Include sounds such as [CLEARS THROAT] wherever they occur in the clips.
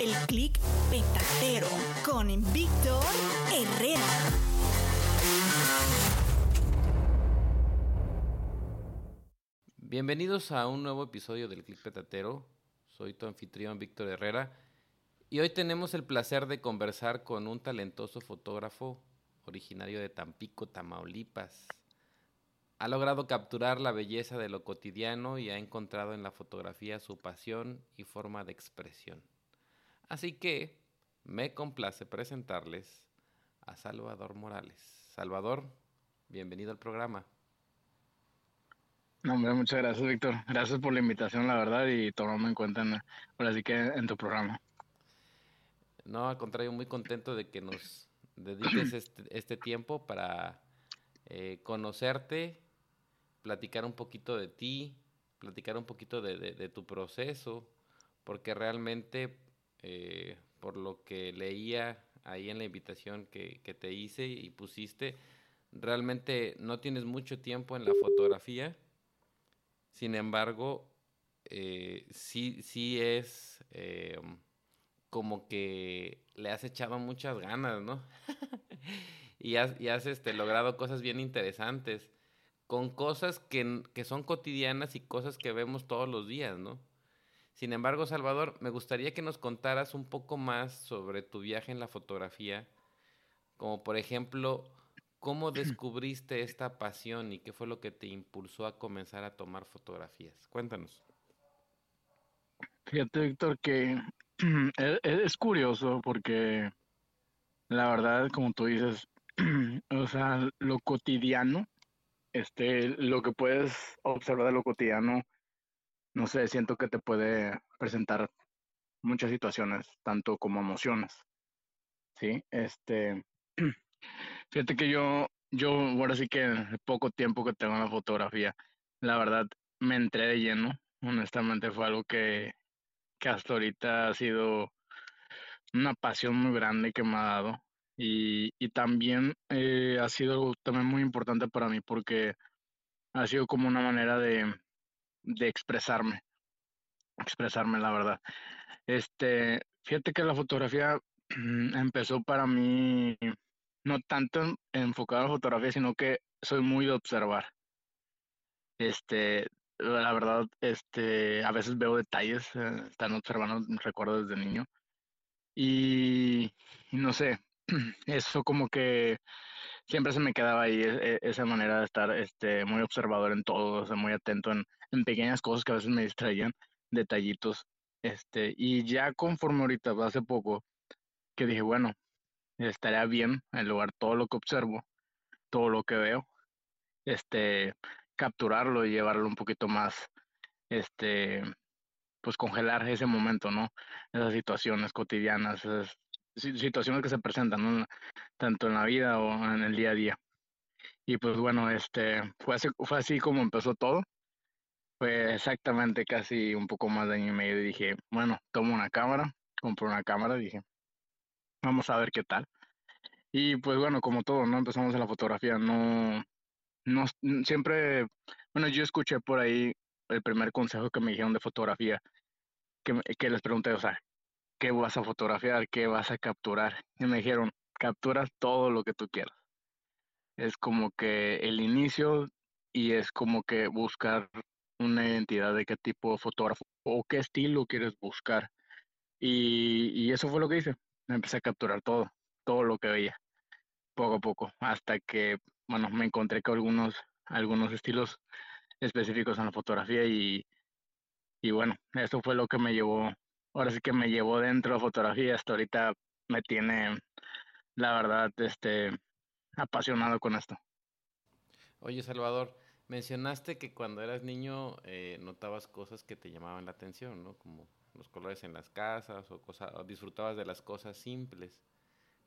El clic petatero con Víctor Herrera. Bienvenidos a un nuevo episodio del Click Petatero. Soy tu anfitrión Víctor Herrera y hoy tenemos el placer de conversar con un talentoso fotógrafo originario de Tampico, Tamaulipas. Ha logrado capturar la belleza de lo cotidiano y ha encontrado en la fotografía su pasión y forma de expresión. Así que me complace presentarles a Salvador Morales. Salvador, bienvenido al programa. No, hombre, muchas gracias, Víctor. Gracias por la invitación, la verdad, y tomarme en cuenta en, ahora sí que en tu programa. No, al contrario, muy contento de que nos dediques este, este tiempo para eh, conocerte, platicar un poquito de ti, platicar un poquito de, de- de tu proceso, porque realmente, eh, por lo que leía ahí en la invitación que, te hice y pusiste, realmente no tienes mucho tiempo en la fotografía, sin embargo, eh, sí, sí es eh, como que le has echado muchas ganas, ¿no? [LAUGHS] y has, este, logrado cosas bien interesantes, con cosas que, que son cotidianas y cosas que vemos todos los días, ¿no? Sin embargo, Salvador, me gustaría que nos contaras un poco más sobre tu viaje en la fotografía, como por ejemplo, ¿cómo [CLEARS THROAT] descubriste esta pasión y qué fue lo que te impulsó a comenzar a tomar fotografías? Cuéntanos. Fíjate, Víctor, que es, [CLEARS THROAT] es curioso porque la verdad, como tú dices, [CLEARS THROAT] o sea, lo cotidiano, este, lo que puedes observar de lo cotidiano, no sé, siento que te puede presentar muchas situaciones, tanto como emociones, ¿sí? Este, [CLEARS THROAT] fíjate que yo, yo, ahora sí que poco tiempo que tengo en la fotografía, la verdad, me entré de lleno, honestamente fue algo que, que hasta ahorita ha sido una pasión muy grande que me ha dado y, y también eh, ha sido algo también muy importante para mí porque ha sido como una manera de, de expresarme, expresarme la verdad. Este, fíjate que la fotografía empezó para mí no tanto en- enfocado a la fotografía, sino que soy muy de observar. Este, la verdad, este, a veces veo detalles, eh, están observando, recuerdo desde niño. Y no sé, [CLEARS THROAT] eso como que siempre se me quedaba ahí, e- e- esa manera de estar este, muy observador en todo, o sea, muy atento en, pequeñas cosas que a veces me distraían, detallitos. Este, y ya conforme ahorita, hace poco, que dije, bueno, estaría bien en lugar todo lo que observo, todo lo que veo, este, capturarlo y llevarlo un poquito más, este, pues congelar ese momento, ¿no? Esas situaciones cotidianas, esas situaciones que se presentan, tanto en la vida o en el día a día. Y pues bueno, este, fue así, fue así como empezó todo. Fue exactamente casi un poco más de año y medio y dije, bueno, tomo una cámara, compro una cámara, dije, vamos a ver qué tal. Y pues bueno, como todo, ¿no? Empezamos en la fotografía, no, no, siempre, bueno, yo escuché por ahí el primer consejo que me dijeron de fotografía, que, que les pregunté, o sea, ¿qué vas a fotografiar? ¿Qué vas a capturar? Y me dijeron, capturas todo lo que tú quieras. Es como que el inicio y es como que buscar una identidad de qué tipo de fotógrafo o qué estilo quieres buscar. Y, eso fue lo que hice. Empecé a capturar todo, todo lo que veía, poco a poco, hasta que, bueno, me encontré con algunos, algunos estilos específicos en la fotografía y, y bueno, eso fue lo que me llevó, ahora sí que me llevó dentro fotografía, hasta ahorita me tiene, la verdad, este, apasionado con esto. Oye, Salvador, mencionaste que cuando eras niño eh, notabas cosas que te llamaban la atención, ¿no? Como los colores en las casas o, cosas, disfrutabas de las cosas simples.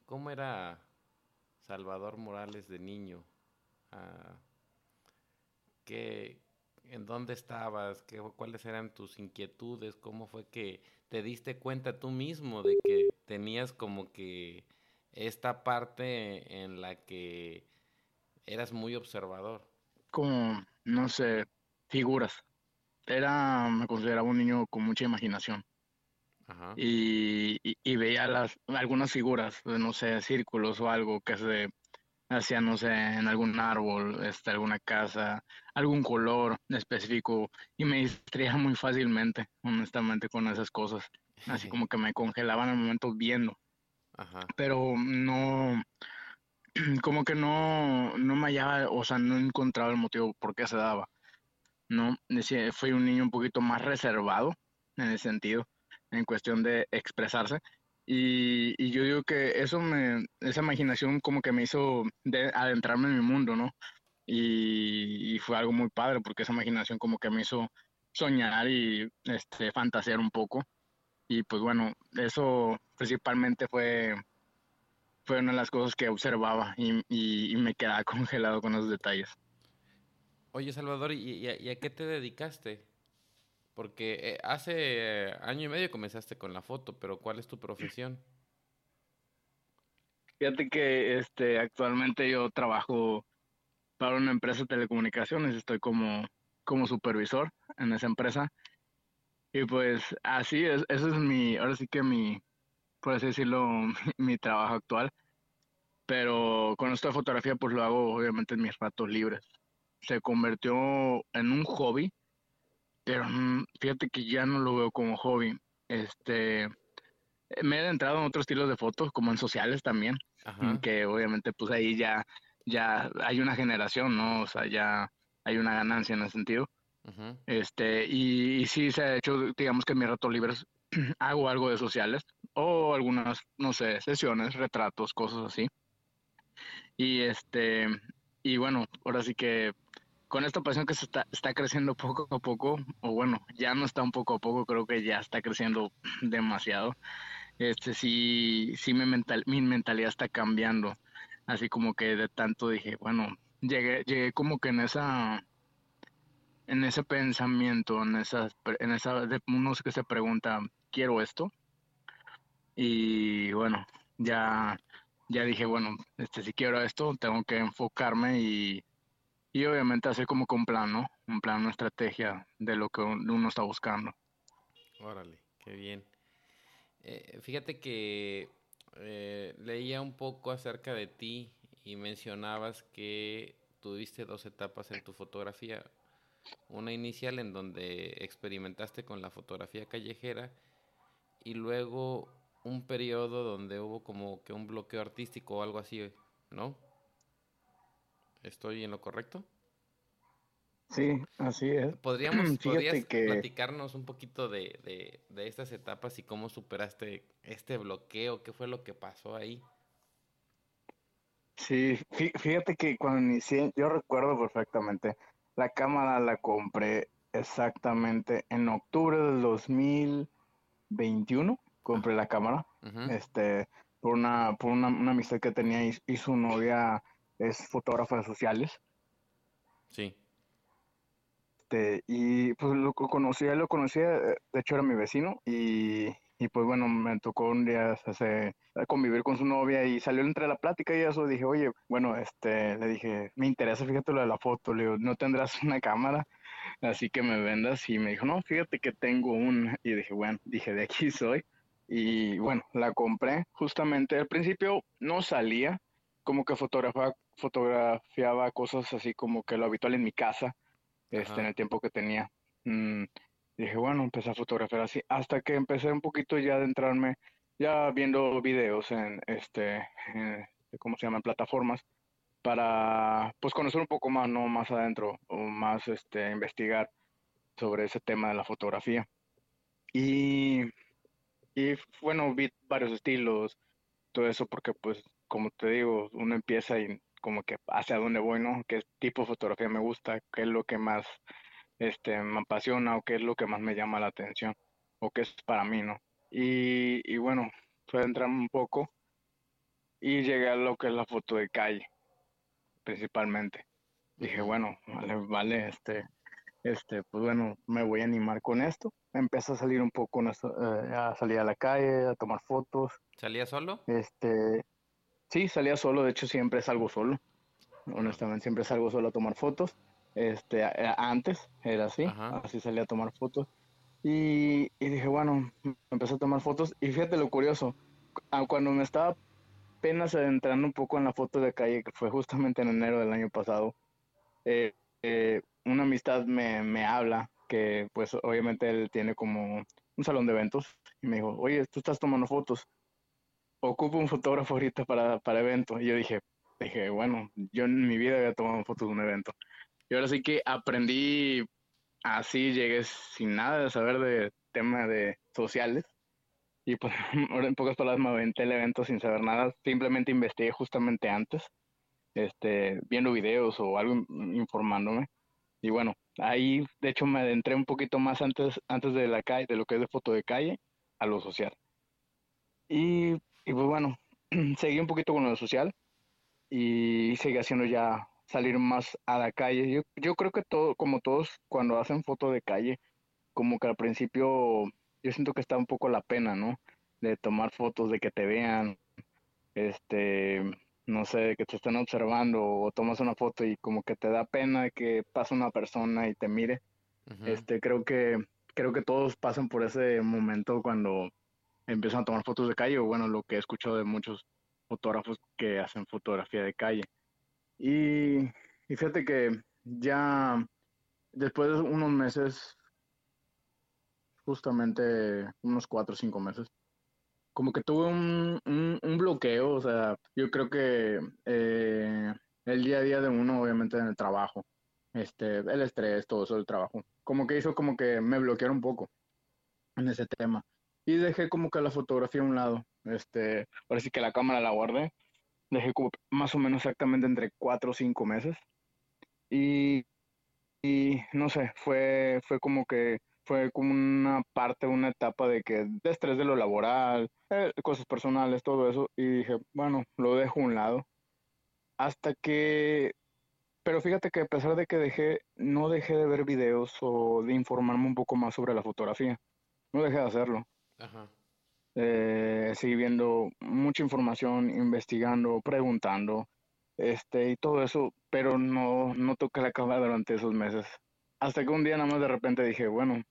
¿Cómo era Salvador Morales de niño? Ah, ¿qué, ¿En dónde estabas? ¿Qué, ¿Cuáles eran tus inquietudes? ¿Cómo fue que te diste cuenta tú mismo de que tenías como que esta parte en la que eras muy observador? Como, no sé, figuras. Era, me consideraba un niño con mucha imaginación. Ajá. Y, y, veía las, algunas figuras, no sé, círculos o algo que se hacían, no sé, en algún árbol, este, alguna casa, algún color específico, y me distraía muy fácilmente, honestamente, con esas cosas. Así [LAUGHS] como que me congelaban en el momento viendo. Pero no, [CLEARS THROAT] como que no, no me hallaba, o sea, no encontraba el motivo por qué se daba. No, decía, fui un niño un poquito más reservado en ese sentido, en cuestión de expresarse. Y, yo digo que eso me, esa imaginación como que me hizo de adentrarme en mi mundo, ¿no? Y, fue algo muy padre porque esa imaginación como que me hizo soñar y este fantasear un poco y pues bueno, eso principalmente fue, fue una de las cosas que observaba y, me quedaba [LAUGHS] congelado con esos detalles. Oye, Salvador, ¿y, a, qué te dedicaste? Porque eh, hace año y medio comenzaste con la foto, pero ¿cuál es tu profesión? Fíjate que este actualmente yo trabajo para una empresa de telecomunicaciones, estoy como, como supervisor en esa empresa y pues así es, eso es mi, ahora sí que mi, por así decirlo, [LAUGHS] mi, trabajo actual. Pero con esto de fotografía pues lo hago obviamente en mis ratos libres. Se convirtió en un hobby, pero mm, fíjate que ya no lo veo como hobby. Este, me he entrado en otros estilos de fotos, como en sociales también, que obviamente pues ahí ya, ya hay una generación, ¿no? O sea, ya hay una ganancia en ese sentido. Este, y, y, sí se ha hecho, digamos que en mis ratos libres [CLEARS THROAT] hago algo de sociales o algunas, no sé, sesiones, retratos, cosas así. Y este, y bueno, ahora sí que con esta pasión que se está, está creciendo poco a poco, o bueno, ya no está un poco a poco, creo que ya está creciendo demasiado. Este sí, sí mi, mental, mi mentalidad está cambiando. Así como que de tanto dije, bueno, llegué, llegué como que en esa en ese pensamiento, en esa, en esa, de uno que se pregunta, ¿quiero esto? Y bueno, ya, ya dije, bueno, este, si quiero esto, tengo que enfocarme y, y obviamente hacer como que un plan, ¿no? Un plan, una estrategia de lo que uno está buscando. Órale, qué bien. Eh, fíjate que eh, leía un poco acerca de ti y mencionabas que tuviste dos etapas en tu fotografía una inicial en donde experimentaste con la fotografía callejera y luego un periodo donde hubo como que un bloqueo artístico o algo así, ¿no? ¿Estoy en lo correcto? Sí, así es. [CLEARS THROAT] ¿Podríamos, ¿Podrías platicarnos un poquito de, de, estas etapas y cómo superaste este bloqueo? ¿Qué fue lo que pasó ahí? Sí, fíjate que cuando inicié, yo recuerdo perfectamente, la cámara la compré exactamente en octubre del 2021. Compré la cámara. Este, por una, por una, una amistad que tenía y, y su novia es fotógrafa de sociales. Sí. Este, y pues lo co- conocía, lo conocía, de hecho era mi vecino y, y pues bueno, me tocó un día hace, convivir con su novia y salió entre la plática y eso, dije, oye, bueno, este, le dije, me interesa, fíjate lo de la foto, le digo, ¿no tendrás una cámara? Así que me vendas y me dijo, no, fíjate que tengo una y dije, bueno, dije, de aquí soy y bueno, la compré justamente, al principio no salía, como que fotografa- fotografiaba cosas así como que lo habitual en mi casa este, en el tiempo que tenía. Mm, dije, bueno, empecé a fotografiar así, hasta que empecé un poquito ya a adentrarme, ya viendo videos en, este, en, ¿cómo se llaman? Plataformas, para, pues, conocer un poco más, ¿no? Más adentro, o más, este, investigar sobre ese tema de la fotografía. Y, y, bueno, vi varios estilos, todo eso, porque, pues, como te digo, uno empieza y como que hacia dónde voy, ¿no? ¿Qué tipo de fotografía me gusta? ¿Qué es lo que más este, me apasiona o qué es lo que más me llama la atención o qué es para mí, ¿no? Y, y bueno, fue adentrarme un poco y llegué a lo que es la foto de calle, principalmente. Dije, bueno, vale, vale, este, este, pues bueno, me voy a animar con esto. Empecé a salir un poco, eh, a salir a la calle, a tomar fotos. ¿Salía solo? Este, sí, salía solo, de hecho siempre salgo solo. Honestamente, siempre salgo solo a tomar fotos. Este, antes era así, Ajá. así salía a tomar fotos. Y, y dije, bueno, empecé a tomar fotos. Y fíjate lo curioso, cuando me estaba apenas adentrando un poco en la foto de calle, que fue justamente en enero del año pasado, eh, eh, una amistad me, me habla, que pues obviamente él tiene como un salón de eventos, y me dijo, oye, tú estás tomando fotos, ocupo un fotógrafo ahorita para, para evento. Y yo dije, dije, bueno, yo en mi vida había tomado fotos de un evento. Y ahora sí que aprendí así, llegué sin nada de saber de tema de sociales. Y pues [LAUGHS] ahora en pocas palabras me aventé el evento sin saber nada. Simplemente investigué justamente antes, este, viendo videos o algo in- informándome. Y bueno, ahí de hecho me adentré un poquito más antes, antes de la calle, de lo que es de foto de calle, a lo social. Y, y pues bueno, [CLEARS THROAT] seguí un poquito con lo social y seguí haciendo ya salir más a la calle. Yo, yo creo que todo, como todos, cuando hacen foto de calle, como que al principio yo siento que está un poco la pena, ¿no? De tomar fotos, de que te vean, este, no sé, que te estén observando o tomas una foto y como que te da pena que pase una persona y te mire. Ujú. Este, creo que, creo que todos pasan por ese momento cuando empiezan a tomar fotos de calle, o bueno, lo que he escuchado de muchos fotógrafos que hacen fotografía de calle. Y, y fíjate que ya después de unos meses, justamente unos cuatro o cinco meses, como que tuve un, un, un bloqueo, o sea, yo creo que eh, el día a día de uno, obviamente en el trabajo, este, el estrés, todo eso del trabajo, como que hizo como que me bloqueara un poco en ese tema. Y dejé como que la fotografía a un lado, este, ahora sí que la cámara la guardé, dejé como más o menos exactamente entre cuatro o cinco meses. Y, y no sé, fue, fue como que fue como una parte, una etapa de que de estrés de lo laboral, eh, cosas personales, todo eso, y dije, bueno, lo dejo a un lado. Hasta que, pero fíjate que a pesar de que dejé, no dejé de ver videos o de informarme un poco más sobre la fotografía. No dejé de hacerlo. Ajá. Eh, viendo mucha información, investigando, preguntando, este, y todo eso, pero no, no toqué la cámara durante esos meses. Hasta que un día nada más de repente dije, bueno,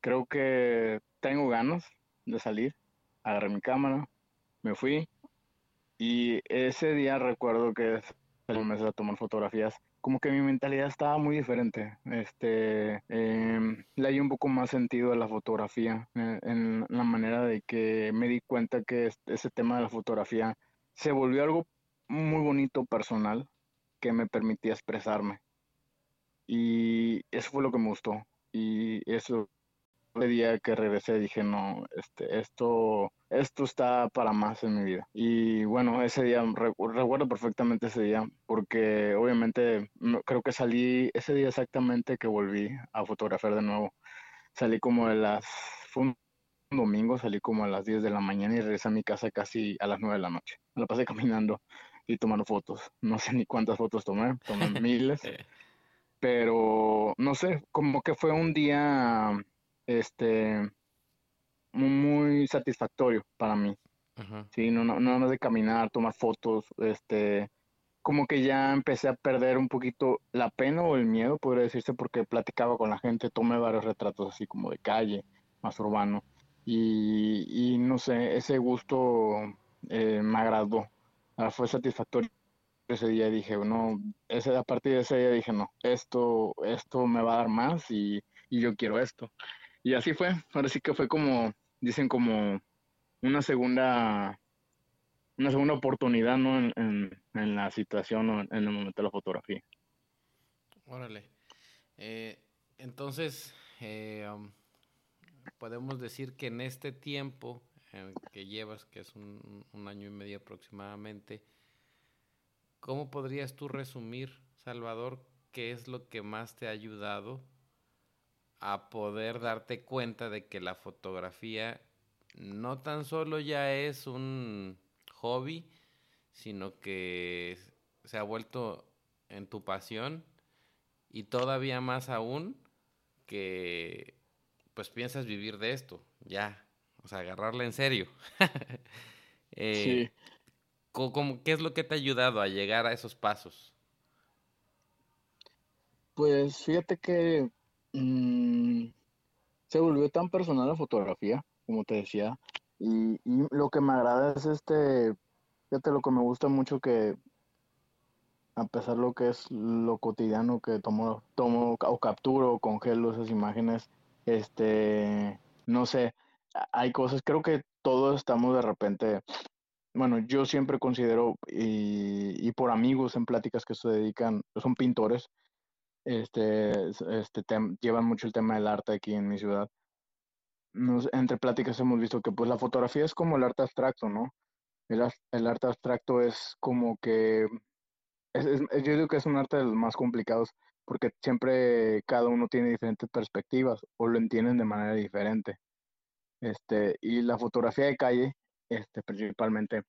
creo que tengo ganas de salir. Agarré mi cámara, me fui y ese día recuerdo que salí a tomar fotografías. Como que mi mentalidad estaba muy diferente. Este, em, le hay un poco más sentido a la fotografía, eh, en la manera de que me di cuenta que es- ese tema de la fotografía se volvió algo muy bonito, personal, que me permitía expresarme. Y eso fue lo que me gustó. Y eso el día que regresé dije, no, este, esto, esto está para más en mi vida. Y bueno, ese día, re- recuerdo perfectamente ese día, porque obviamente creo que salí ese día exactamente que volví a fotografiar de nuevo. Salí como de las, fue un domingo, salí como a las 10 de la mañana y regresé a mi casa casi a las 9 de la noche. Me la pasé [LAUGHS] caminando y tomando fotos. No sé ni cuántas fotos tomé, tomé [LAUGHS] miles. Pero no sé, como que fue un día este muy, satisfactorio para mí. Sí, no, no, no de caminar, tomar fotos, este, como que ya empecé a perder un poquito la pena o el miedo, podría decirse, porque platicaba con la gente, tomé varios retratos así como de calle, más urbano, y, y no sé, ese gusto eh, me agradó, ah, fue satisfactorio ese día dije, no, ese, a partir de ese día dije, no, esto, esto me va a dar más y, y yo quiero esto. Y así fue, ahora sí que fue como, dicen como una segunda una segunda oportunidad ¿no? en, en, la situación o en el momento de la fotografía. Órale. Eh, entonces, eh, um, podemos decir que en este tiempo que llevas, que es un, un, año y medio aproximadamente, ¿cómo podrías tú resumir, Salvador, qué es lo que más te ha ayudado a poder darte cuenta de que la fotografía no tan solo ya es un hobby, sino que se ha vuelto en tu pasión y todavía más aún que pues piensas vivir de esto, ya, o sea, agarrarla en serio. [LAUGHS] eh, sí. ¿Qué es lo que te ha ayudado a llegar a esos pasos? Pues fíjate que mmm, se volvió tan personal la fotografía, como te decía, y, lo que me agrada es este, fíjate lo que me gusta mucho que a pesar de lo que es lo cotidiano que tomo, tomo o capturo congelo esas imágenes, este, no sé, hay cosas, creo que todos estamos de repente, bueno, yo siempre considero, y por amigos en pláticas que se dedican, son pintores, este, este llevan mucho el tema del arte aquí en mi ciudad nos, entre pláticas hemos visto que pues la fotografía es como el arte abstracto, ¿no? El, el arte abstracto es como que, es, yo digo que es un arte de los más complicados porque siempre cada uno tiene diferentes perspectivas o lo entienden de manera diferente. Este, y la fotografía de calle, este, principalmente,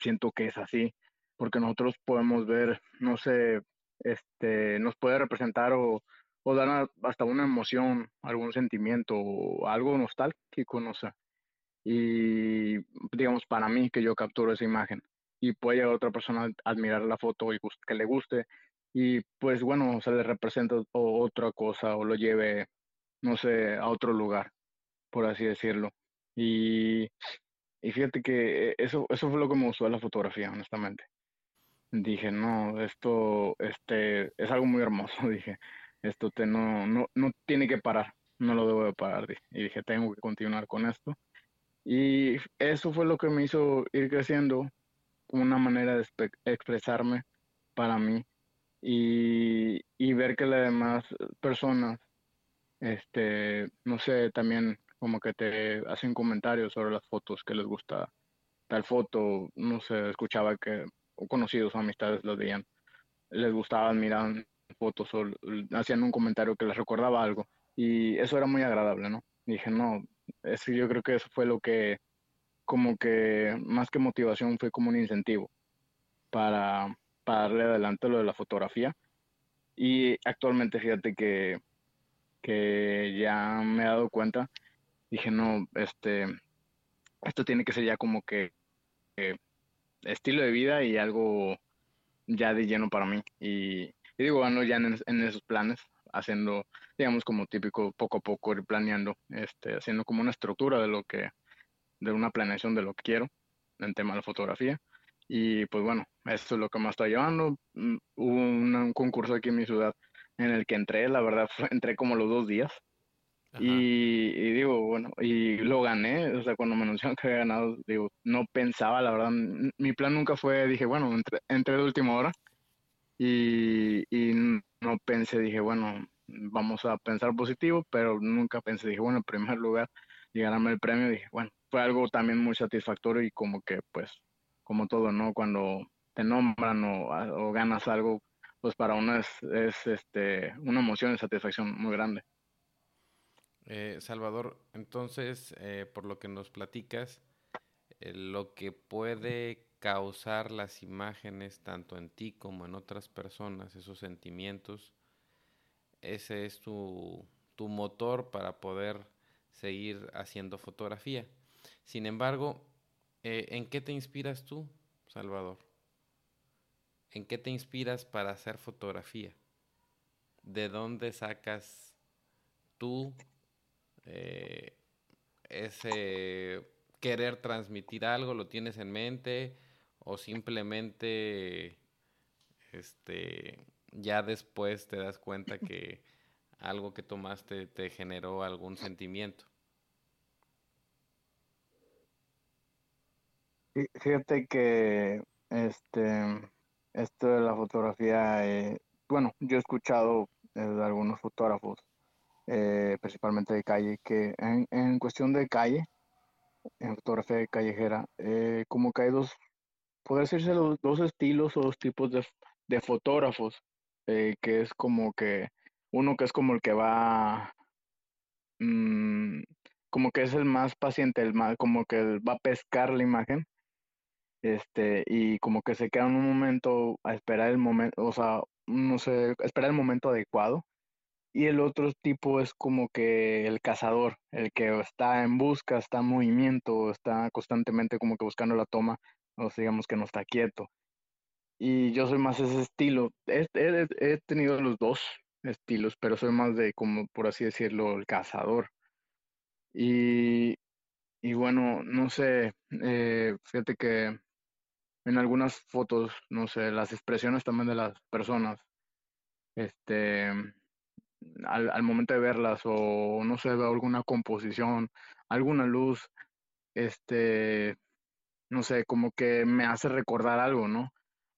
siento que es así, porque nosotros podemos ver, no sé, este, nos puede representar o dar hasta una emoción, algún sentimiento o algo nostálgico, no sé. Y digamos, para mí que yo capturo esa imagen y puede llegar otra persona a admirar la foto y que le guste y pues bueno, se le representa otra cosa o lo lleve, no sé, a otro lugar, por así decirlo. Y, fíjate que eso, eso fue lo que me gustó de la fotografía, honestamente. Dije, no, esto este, es algo muy hermoso, [LAUGHS] dije esto te no, no, no tiene que parar, no lo debo de parar. Y dije, tengo que continuar con esto. Y eso fue lo que me hizo ir creciendo, una manera de expresarme para mí y, y ver que las demás personas, este, no sé, también como que te hacen comentarios sobre las fotos que les gusta tal foto, no sé, escuchaba que o conocidos o amistades lo veían, les gustaba, admiraban fotos o hacían un comentario que les recordaba algo. Y eso era muy agradable, ¿no? dije, no, eso, yo creo que eso fue lo que, como que más que motivación, fue como un incentivo para, para darle adelante lo de la fotografía. Y actualmente, fíjate que, que ya me he dado cuenta, dije, no, este, esto tiene que ser ya como que, que estilo de vida y algo ya de lleno para mí. Y, digo, ando ya en, esos planes, haciendo, digamos, como típico, poco a poco ir planeando, este, haciendo como una estructura de lo que, de una planeación de lo que quiero en tema de la fotografía. Y pues bueno, esto es lo que me está llevando. Mm, hubo un, concurso aquí en mi ciudad en el que entré, la verdad, [LAUGHS] entré como los dos días. Y, digo, bueno, y lo gané, o sea, cuando me anunciaron que había ganado, digo, no pensaba, la verdad, mi plan nunca fue, dije, bueno, entré, entré de última hora y, no pensé, dije, bueno, vamos a pensar positivo, pero nunca pensé, dije, bueno, en primer lugar, y ganarme el premio, dije, bueno, fue algo también muy satisfactorio y como que, pues, como todo, ¿no? Cuando te nombran o, ganas algo, pues para uno es, es, este, una emoción y satisfacción muy grande. Eh, Salvador, entonces, eh, por lo que nos platicas, eh, lo que puede causar las imágenes tanto en ti como en otras personas, esos sentimientos, ese es tu, tu motor para poder seguir haciendo fotografía. Sin embargo, ¿en qué te inspiras tú, Salvador? ¿En qué te inspiras para hacer fotografía? ¿De dónde sacas tú eh, ese querer transmitir algo, lo tienes en mente o simplemente este ya después te das cuenta que [LAUGHS] algo que tomaste te generó algún sentimiento. Fíjate que este esto de la fotografía, eh, bueno, yo he escuchado de algunos fotógrafos eh, principalmente de calle, que en, cuestión de calle, en fotografía callejera, eh, como que hay dos, puede decirse los dos estilos o dos tipos de, de fotógrafos, eh, que es como que uno que es como el que va, mm, como que es el más paciente, el más, como que va a pescar la imagen, este, y como que se queda en un momento a esperar el momento, o sea, no sé, esperar el momento adecuado y el otro tipo es como que el cazador, el que está en busca, está en movimiento, está constantemente como que buscando la toma, o digamos que no está quieto. Y yo soy más ese estilo. He, he, tenido los dos estilos, pero soy más de, como por así decirlo, el cazador. Y, y bueno, no sé, eh, fíjate que en algunas fotos, no sé, las expresiones también de las personas, este al, al, momento de verlas o no sé, alguna composición, alguna luz, este, no sé, como que me hace recordar algo, ¿no?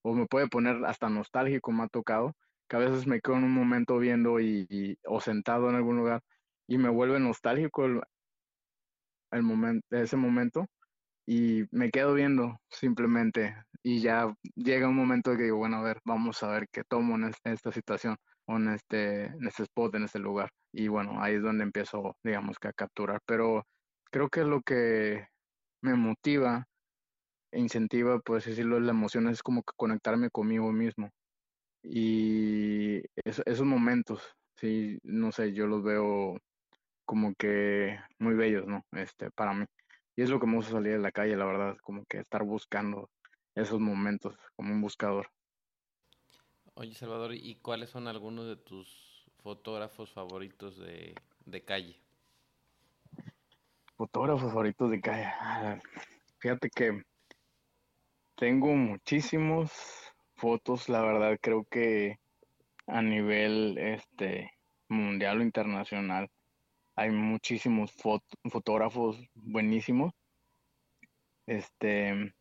O me puede poner hasta nostálgico, me ha tocado, que a veces me quedo en un momento viendo y, o sentado en algún lugar y me vuelve nostálgico el, el momento, ese momento y me quedo viendo simplemente y ya llega un momento que digo, bueno, a ver, vamos a ver qué tomo en esta situación en este, en este spot, en este lugar. Y bueno, ahí es donde empiezo, digamos que a capturar. Pero creo que lo que me motiva e incentiva, pues decirlo, la emoción es como que conectarme conmigo mismo. Y esos momentos, sí, no sé, yo los veo como que muy bellos, ¿no? Este, para mí. Y es lo que me gusta salir de la calle, la verdad, como que estar buscando esos momentos como un buscador. Oye, Salvador, ¿y cuáles son algunos de tus fotógrafos favoritos de, calle? Fotógrafos favoritos de calle. Ah, fíjate que tengo muchísimos fotos, la verdad, creo que a nivel este mundial o internacional hay muchísimos fotógrafos buenísimos. Este,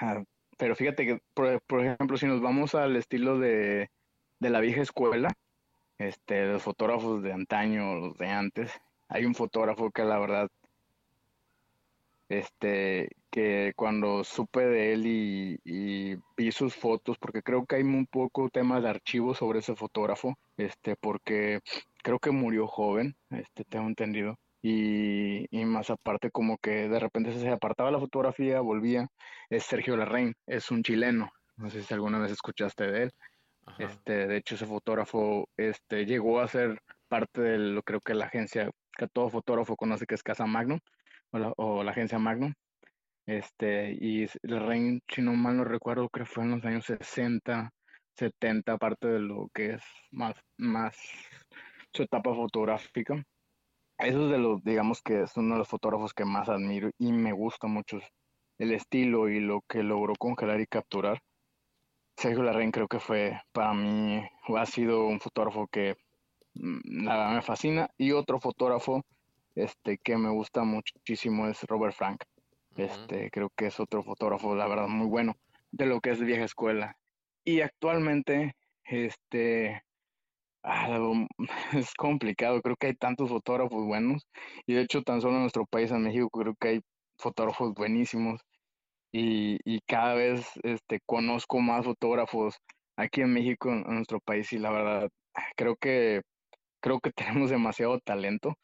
ah, pero fíjate que, por, ejemplo, si nos vamos al estilo de, la vieja escuela, este, los fotógrafos de antaño, los de antes, hay un fotógrafo que la verdad, este, que cuando supe de él y, vi sus fotos, porque creo que hay un poco tema de archivo sobre ese fotógrafo, este, porque creo que murió joven, este, tengo entendido. Y, más aparte como que de repente se apartaba la fotografía, volvía, es Sergio Larraín, es un chileno, no sé si alguna vez escuchaste de él. Este, de hecho ese fotógrafo este llegó a ser parte de lo creo que la agencia que todo fotógrafo conoce que es Casa Magnum o la, agencia Magnum. Este, y Larraín, si no mal no recuerdo, creo que fue en los años 60, 70, parte de lo que es más, más su etapa fotográfica eso es de los, digamos que es uno de los fotógrafos que más admiro y me gusta mucho el estilo y lo que logró congelar y capturar. Sergio Larraín creo que fue, para mí, ha sido un fotógrafo que mm, nada me fascina. Y otro fotógrafo este, que me gusta muchísimo es Robert Frank. Este, creo que es otro fotógrafo, la verdad, muy bueno, de lo que es vieja escuela. Y actualmente, este, Ah, [LAUGHS] es complicado, creo que hay tantos fotógrafos buenos y de hecho tan solo en nuestro país, en México, creo que hay fotógrafos buenísimos y, y cada vez este, conozco más fotógrafos aquí en México, en, nuestro país y la verdad creo que creo que [LAUGHS] tenemos demasiado talento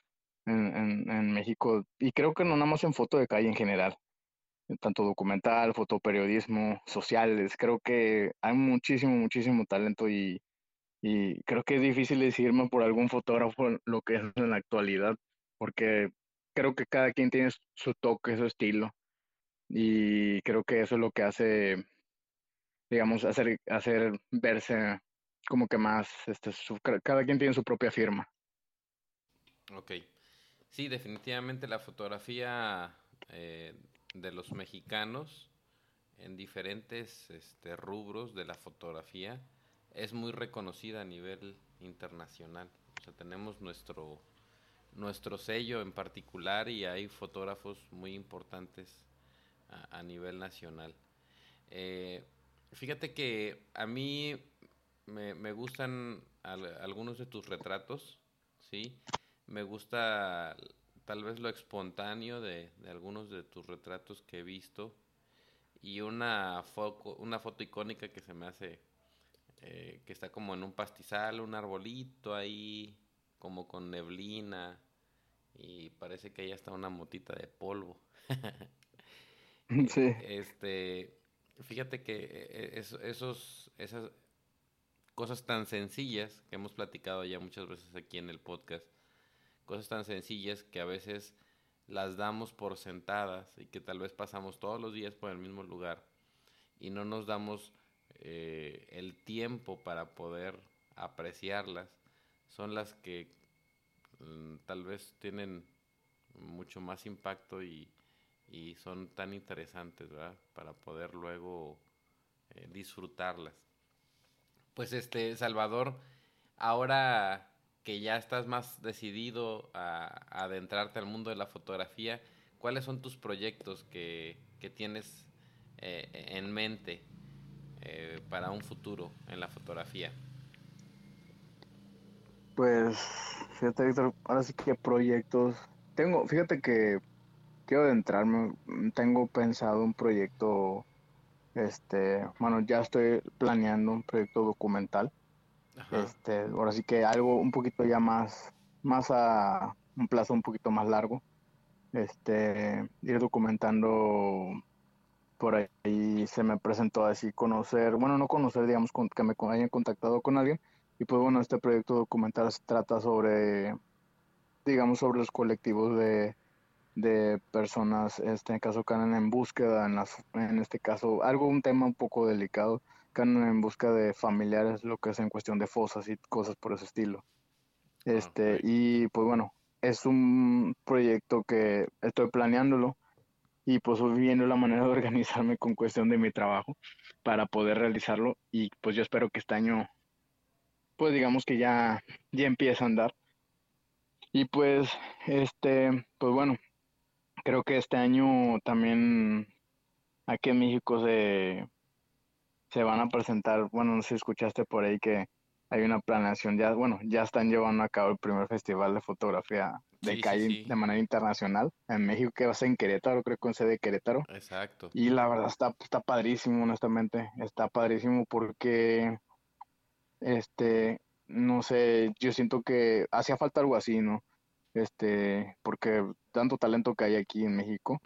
en, en, México, y creo que no nada más en foto de calle en general, tanto documental, fotoperiodismo, sociales, creo que hay muchísimo, muchísimo talento y, y creo que es difícil decirme por algún fotógrafo lo que es en la actualidad, porque creo que cada quien tiene su toque, su estilo, y creo que eso es lo que hace, digamos, hacer, hacer verse como que más, este, cada quien tiene su propia firma. Ok. Sí, definitivamente la fotografía eh, de los mexicanos en diferentes este, rubros de la fotografía es muy reconocida a nivel internacional. O sea, tenemos nuestro, nuestro sello en particular y hay fotógrafos muy importantes a, nivel nacional. Eh, fíjate que a mí me, me gustan algunos de tus retratos, ¿sí? Me gusta tal vez lo espontáneo de, algunos de tus retratos que he visto y una, foco, una foto icónica que se me hace, eh, que está como en un pastizal, un arbolito ahí, como con neblina y parece que ahí está una motita de polvo. [LAUGHS] sí. Este, fíjate que eh, esos, esas cosas tan sencillas que hemos platicado ya muchas veces aquí en el podcast, cosas tan sencillas que a veces las damos por sentadas y que tal vez pasamos todos los días por el mismo lugar y no nos damos eh, el tiempo para poder apreciarlas, son las que mm, tal vez tienen mucho más impacto y, son tan interesantes, ¿verdad? Para poder luego eh, disfrutarlas. Pues este, Salvador, ahora que ya estás más decidido a, adentrarte al mundo de la fotografía, ¿cuáles son tus proyectos que, tienes eh, en mente eh, para un futuro en la fotografía? Pues, fíjate, ahora sí que proyectos. Tengo, fíjate que quiero adentrarme, tengo pensado un proyecto, este, bueno, ya estoy planeando un proyecto documental este, ahora sí que algo un poquito ya más, más a un plazo un poquito más largo. Este, ir documentando por ahí se me presentó así conocer, bueno, no conocer, digamos, que me hayan contactado con alguien. Y pues bueno, este proyecto documental se trata sobre, digamos, sobre los colectivos de, de personas, este, en caso que andan en búsqueda, en, en este caso, algo, un tema un poco delicado, en busca de familiares, lo que es en cuestión de fosas y cosas por ese estilo. Ah, este, y pues bueno, es un proyecto que estoy planeándolo y pues viendo la manera de [LAUGHS] organizarme con cuestión de mi trabajo para poder realizarlo y pues yo espero que este año pues digamos que ya ya empiece a andar y pues este pues bueno creo que este año también aquí en México se, se van a presentar, bueno, no sé si escuchaste por ahí que hay una planeación, ya, bueno, ya están llevando a cabo el primer festival de fotografía de calle de manera internacional en México, que va a ser en Querétaro, creo que con sede de Querétaro. Exacto. Y la verdad está, está padrísimo, honestamente, está padrísimo porque, este, no sé, yo siento que hacía falta algo así, ¿no? Este, porque tanto talento que hay aquí en México.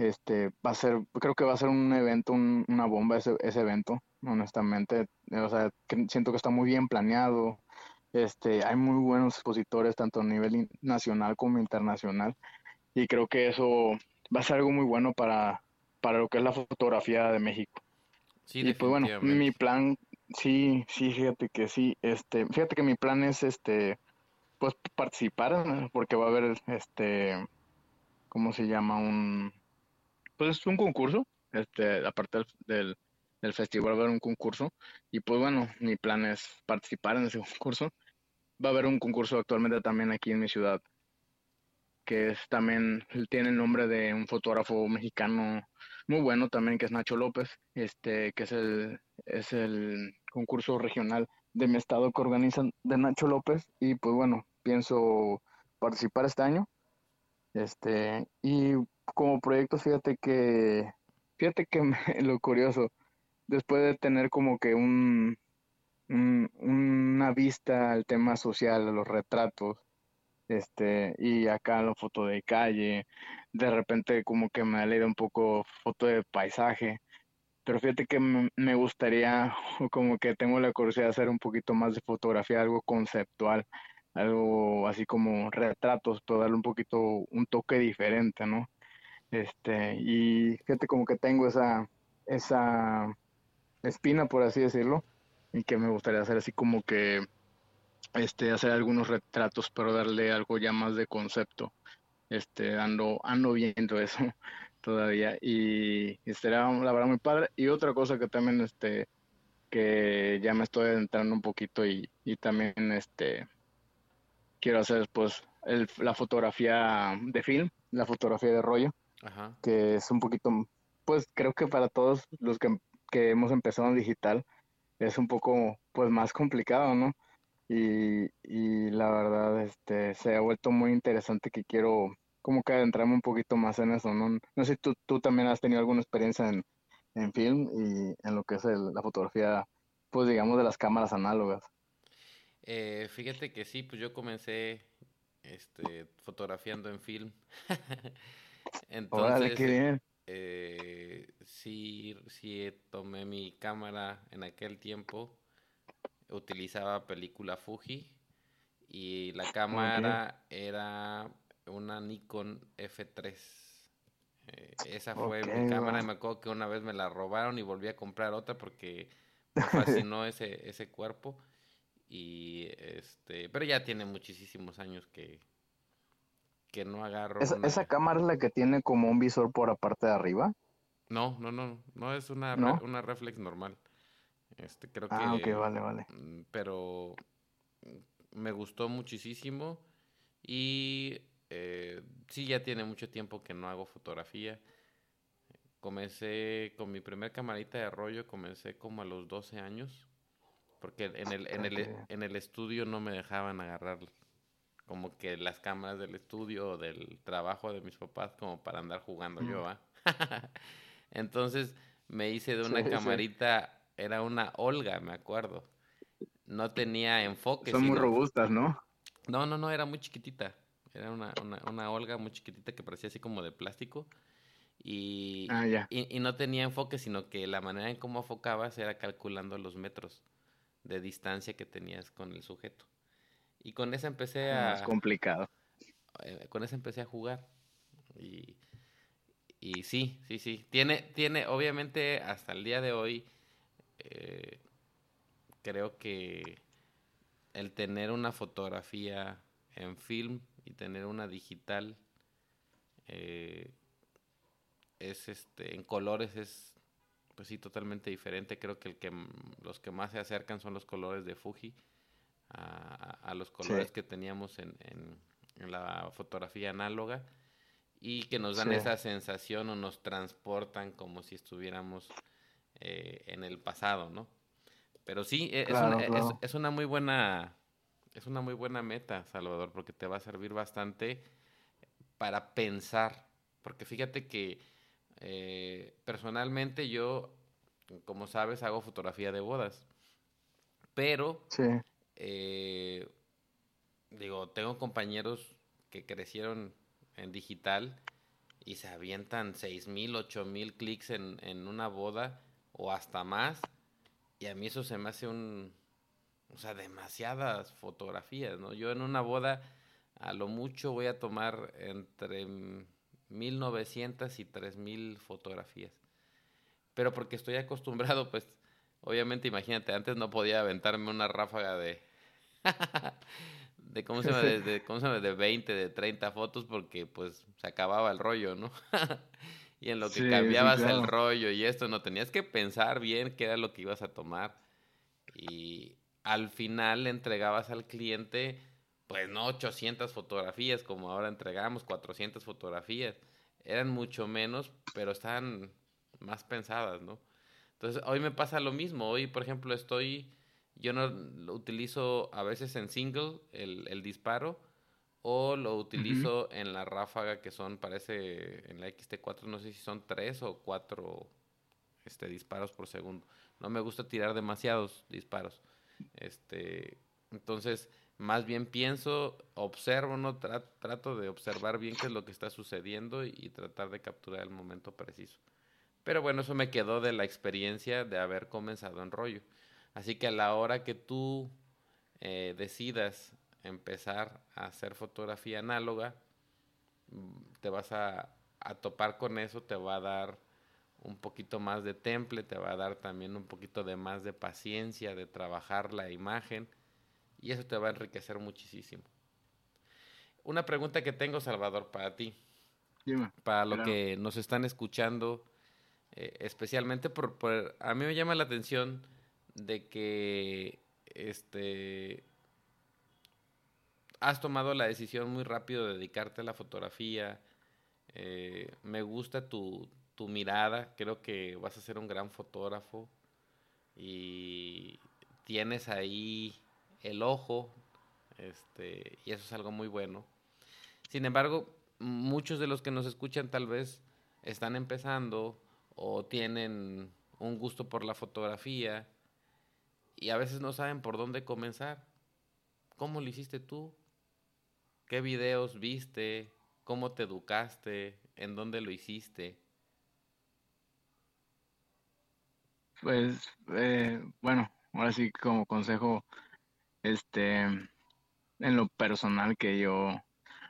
Este, va a ser, creo que va a ser un evento, una bomba ese, ese evento, honestamente. O sea, siento que está muy bien planeado. Este, hay muy buenos expositores, tanto a nivel nacional como internacional. Y creo que eso va a ser algo muy bueno para, para lo que es la fotografía de México. Sí, y pues bueno, mi plan, sí, sí, fíjate que sí, este, fíjate que mi plan es este pues participar, porque va a haber este, ¿cómo se llama? Un, pues es un concurso, este, aparte del, del, festival va a haber un concurso, y pues bueno, mi plan es participar en ese [LAUGHS] concurso. Va a haber un concurso actualmente también aquí en mi ciudad, que es también, tiene el nombre de un fotógrafo mexicano muy bueno también, que es Nacho López, este, que es el, es el concurso regional de mi estado que organizan de Nacho López, y pues bueno, pienso participar este año. Este, y como proyecto, fíjate que, fíjate que [LAUGHS] lo curioso, después de tener como que un, una vista al tema social, a los retratos, este, y acá la foto de calle, de repente como que me leído un poco foto de paisaje, pero fíjate que me gustaría, o [LAUGHS] como que tengo la curiosidad de hacer un poquito más de fotografía, algo conceptual, algo así como retratos, pero darle un poquito un toque diferente, ¿no? Este, y fíjate como que tengo esa, esa espina, por así decirlo, y que me gustaría hacer así como que este, hacer algunos retratos, pero darle algo ya más de concepto. Este, ando, ando viendo eso [LAUGHS] todavía y, y estaría la verdad muy padre. Y otra cosa que también, este, que ya me estoy entrando un poquito y, y también, este, quiero hacer, pues, el, la fotografía de film, la fotografía de rollo, que es un poquito, pues, creo que para todos los que, que hemos empezado en digital, es un poco, pues, más complicado, ¿no? y, y la verdad este se ha vuelto muy interesante que quiero como que adentrarme un poquito más en eso, ¿no? No sé si tú, tú también has tenido alguna experiencia en, en film y en lo que es la fotografía, pues digamos, de las cámaras análogas. Eh, fíjate que sí, pues yo comencé este, fotografiando en film. [LAUGHS] Entonces, qué bien. Eh, sí, sí tomé mi cámara en aquel tiempo utilizaba película Fuji y la cámara era una Nikon F3. Eh, esa fue mi cámara y me acuerdo que una vez me la robaron y volví a comprar otra porque me fascinó ese, ese cuerpo. Y este, pero ya tiene muchísimos años que, que no agarro. ¿Esa, ¿Esa cámara es la que tiene como un visor por la parte de arriba? No, no, no, no es una, una reflex normal. Este, creo ah, que. vale, vale. Mm, pero me gustó muchísimo. Y eh, sí, ya tiene mucho tiempo que no hago fotografía. Comencé con mi primer camarita de rollo, comencé como a los 12 años. Porque en el, en el, en el estudio no me dejaban agarrar como que las cámaras del estudio o del trabajo de mis papás como para andar jugando yo, ¿ah? [LAUGHS] Entonces me hice de una camarita era una Olga, me acuerdo. No tenía enfoque. Son muy robustas, ¿no? No, no, no, era muy chiquitita. Era una, una, una Olga muy chiquitita que parecía así como de plástico. Y, ah, y, y, no tenía enfoque, sino que la manera en cómo enfocabas era calculando los metros de distancia que tenías con el sujeto. Y con esa empecé a... Es complicado. Eh, con esa empecé a jugar. Y, y sí, sí, sí. Tiene, tiene, obviamente, hasta el día de hoy eh, creo que el tener una fotografía en film y tener una digital eh, es este en colores es pues sí totalmente diferente creo que el que los que más se acercan son los colores de Fuji a, los colores que teníamos en, en, la fotografía análoga y que nos dan esa sensación o nos transportan como si estuviéramos eh, en el pasado, ¿no? Pero sí, e, es, una, Es, una muy buena es una muy buena meta, Salvador, porque te va a servir bastante para pensar. Porque fíjate que eh, personalmente yo, como sabes, hago fotografía de bodas. Pero, eh, digo, tengo compañeros que crecieron en digital y se avientan seis mil, ocho mil clics en, en una boda o hasta más. Y a mí eso se me hace un, o sea, demasiadas fotografías, ¿no? Yo en una boda a lo mucho voy a tomar entre 1900 y 3000 fotografías. Pero porque estoy acostumbrado, pues, obviamente, imagínate, antes no podía aventarme una ráfaga de... [LAUGHS] de cómo se llama, de, cómo se llama, de 20, de 30 fotos porque pues se acababa el rollo, ¿no? [LAUGHS] y en lo que cambiabas el rollo y esto, no tenías que pensar bien qué era lo que ibas a tomar. Y al final le entregabas al cliente, pues no 800 fotografías como ahora entregamos, 400 fotografías. Eran mucho menos, pero estaban más pensadas, ¿no? Entonces, hoy me pasa lo mismo. Hoy, por ejemplo, estoy, yo no lo utilizo a veces en single el, el disparo o lo utilizo en la ráfaga que son, parece, en la XT4, no sé si son tres o cuatro este, disparos por segundo. No me gusta tirar demasiados disparos. Este, entonces, Más bien pienso, observo, no trato de observar bien qué es lo que está sucediendo y, tratar de capturar el momento preciso. Pero bueno, eso me quedó de la experiencia de haber comenzado en rollo. Así que a la hora que tú eh, decidas empezar a hacer fotografía análoga, te vas a, a topar con eso, te va a dar un poquito más de temple, te va a dar también un poquito de más de paciencia, de trabajar la imagen y eso te va a enriquecer muchísimo. Una pregunta que tengo, Salvador, para ti. para lo que nos están escuchando, eh, especialmente por, por, a mí me llama la atención de que este has tomado la decisión muy rápido de dedicarte a la fotografía. Eh, me gusta tu, tu mirada, creo que vas a ser un gran fotógrafo y tienes ahí el ojo, este, y eso es algo muy bueno. Sin embargo, muchos de los que nos escuchan tal vez están empezando o tienen un gusto por la fotografía y a veces no saben por dónde comenzar. ¿Cómo lo hiciste tú? ¿Qué videos viste? ¿Cómo te educaste? ¿En dónde lo hiciste? Pues, eh, bueno, ahora sí como consejo, este, en lo personal que yo,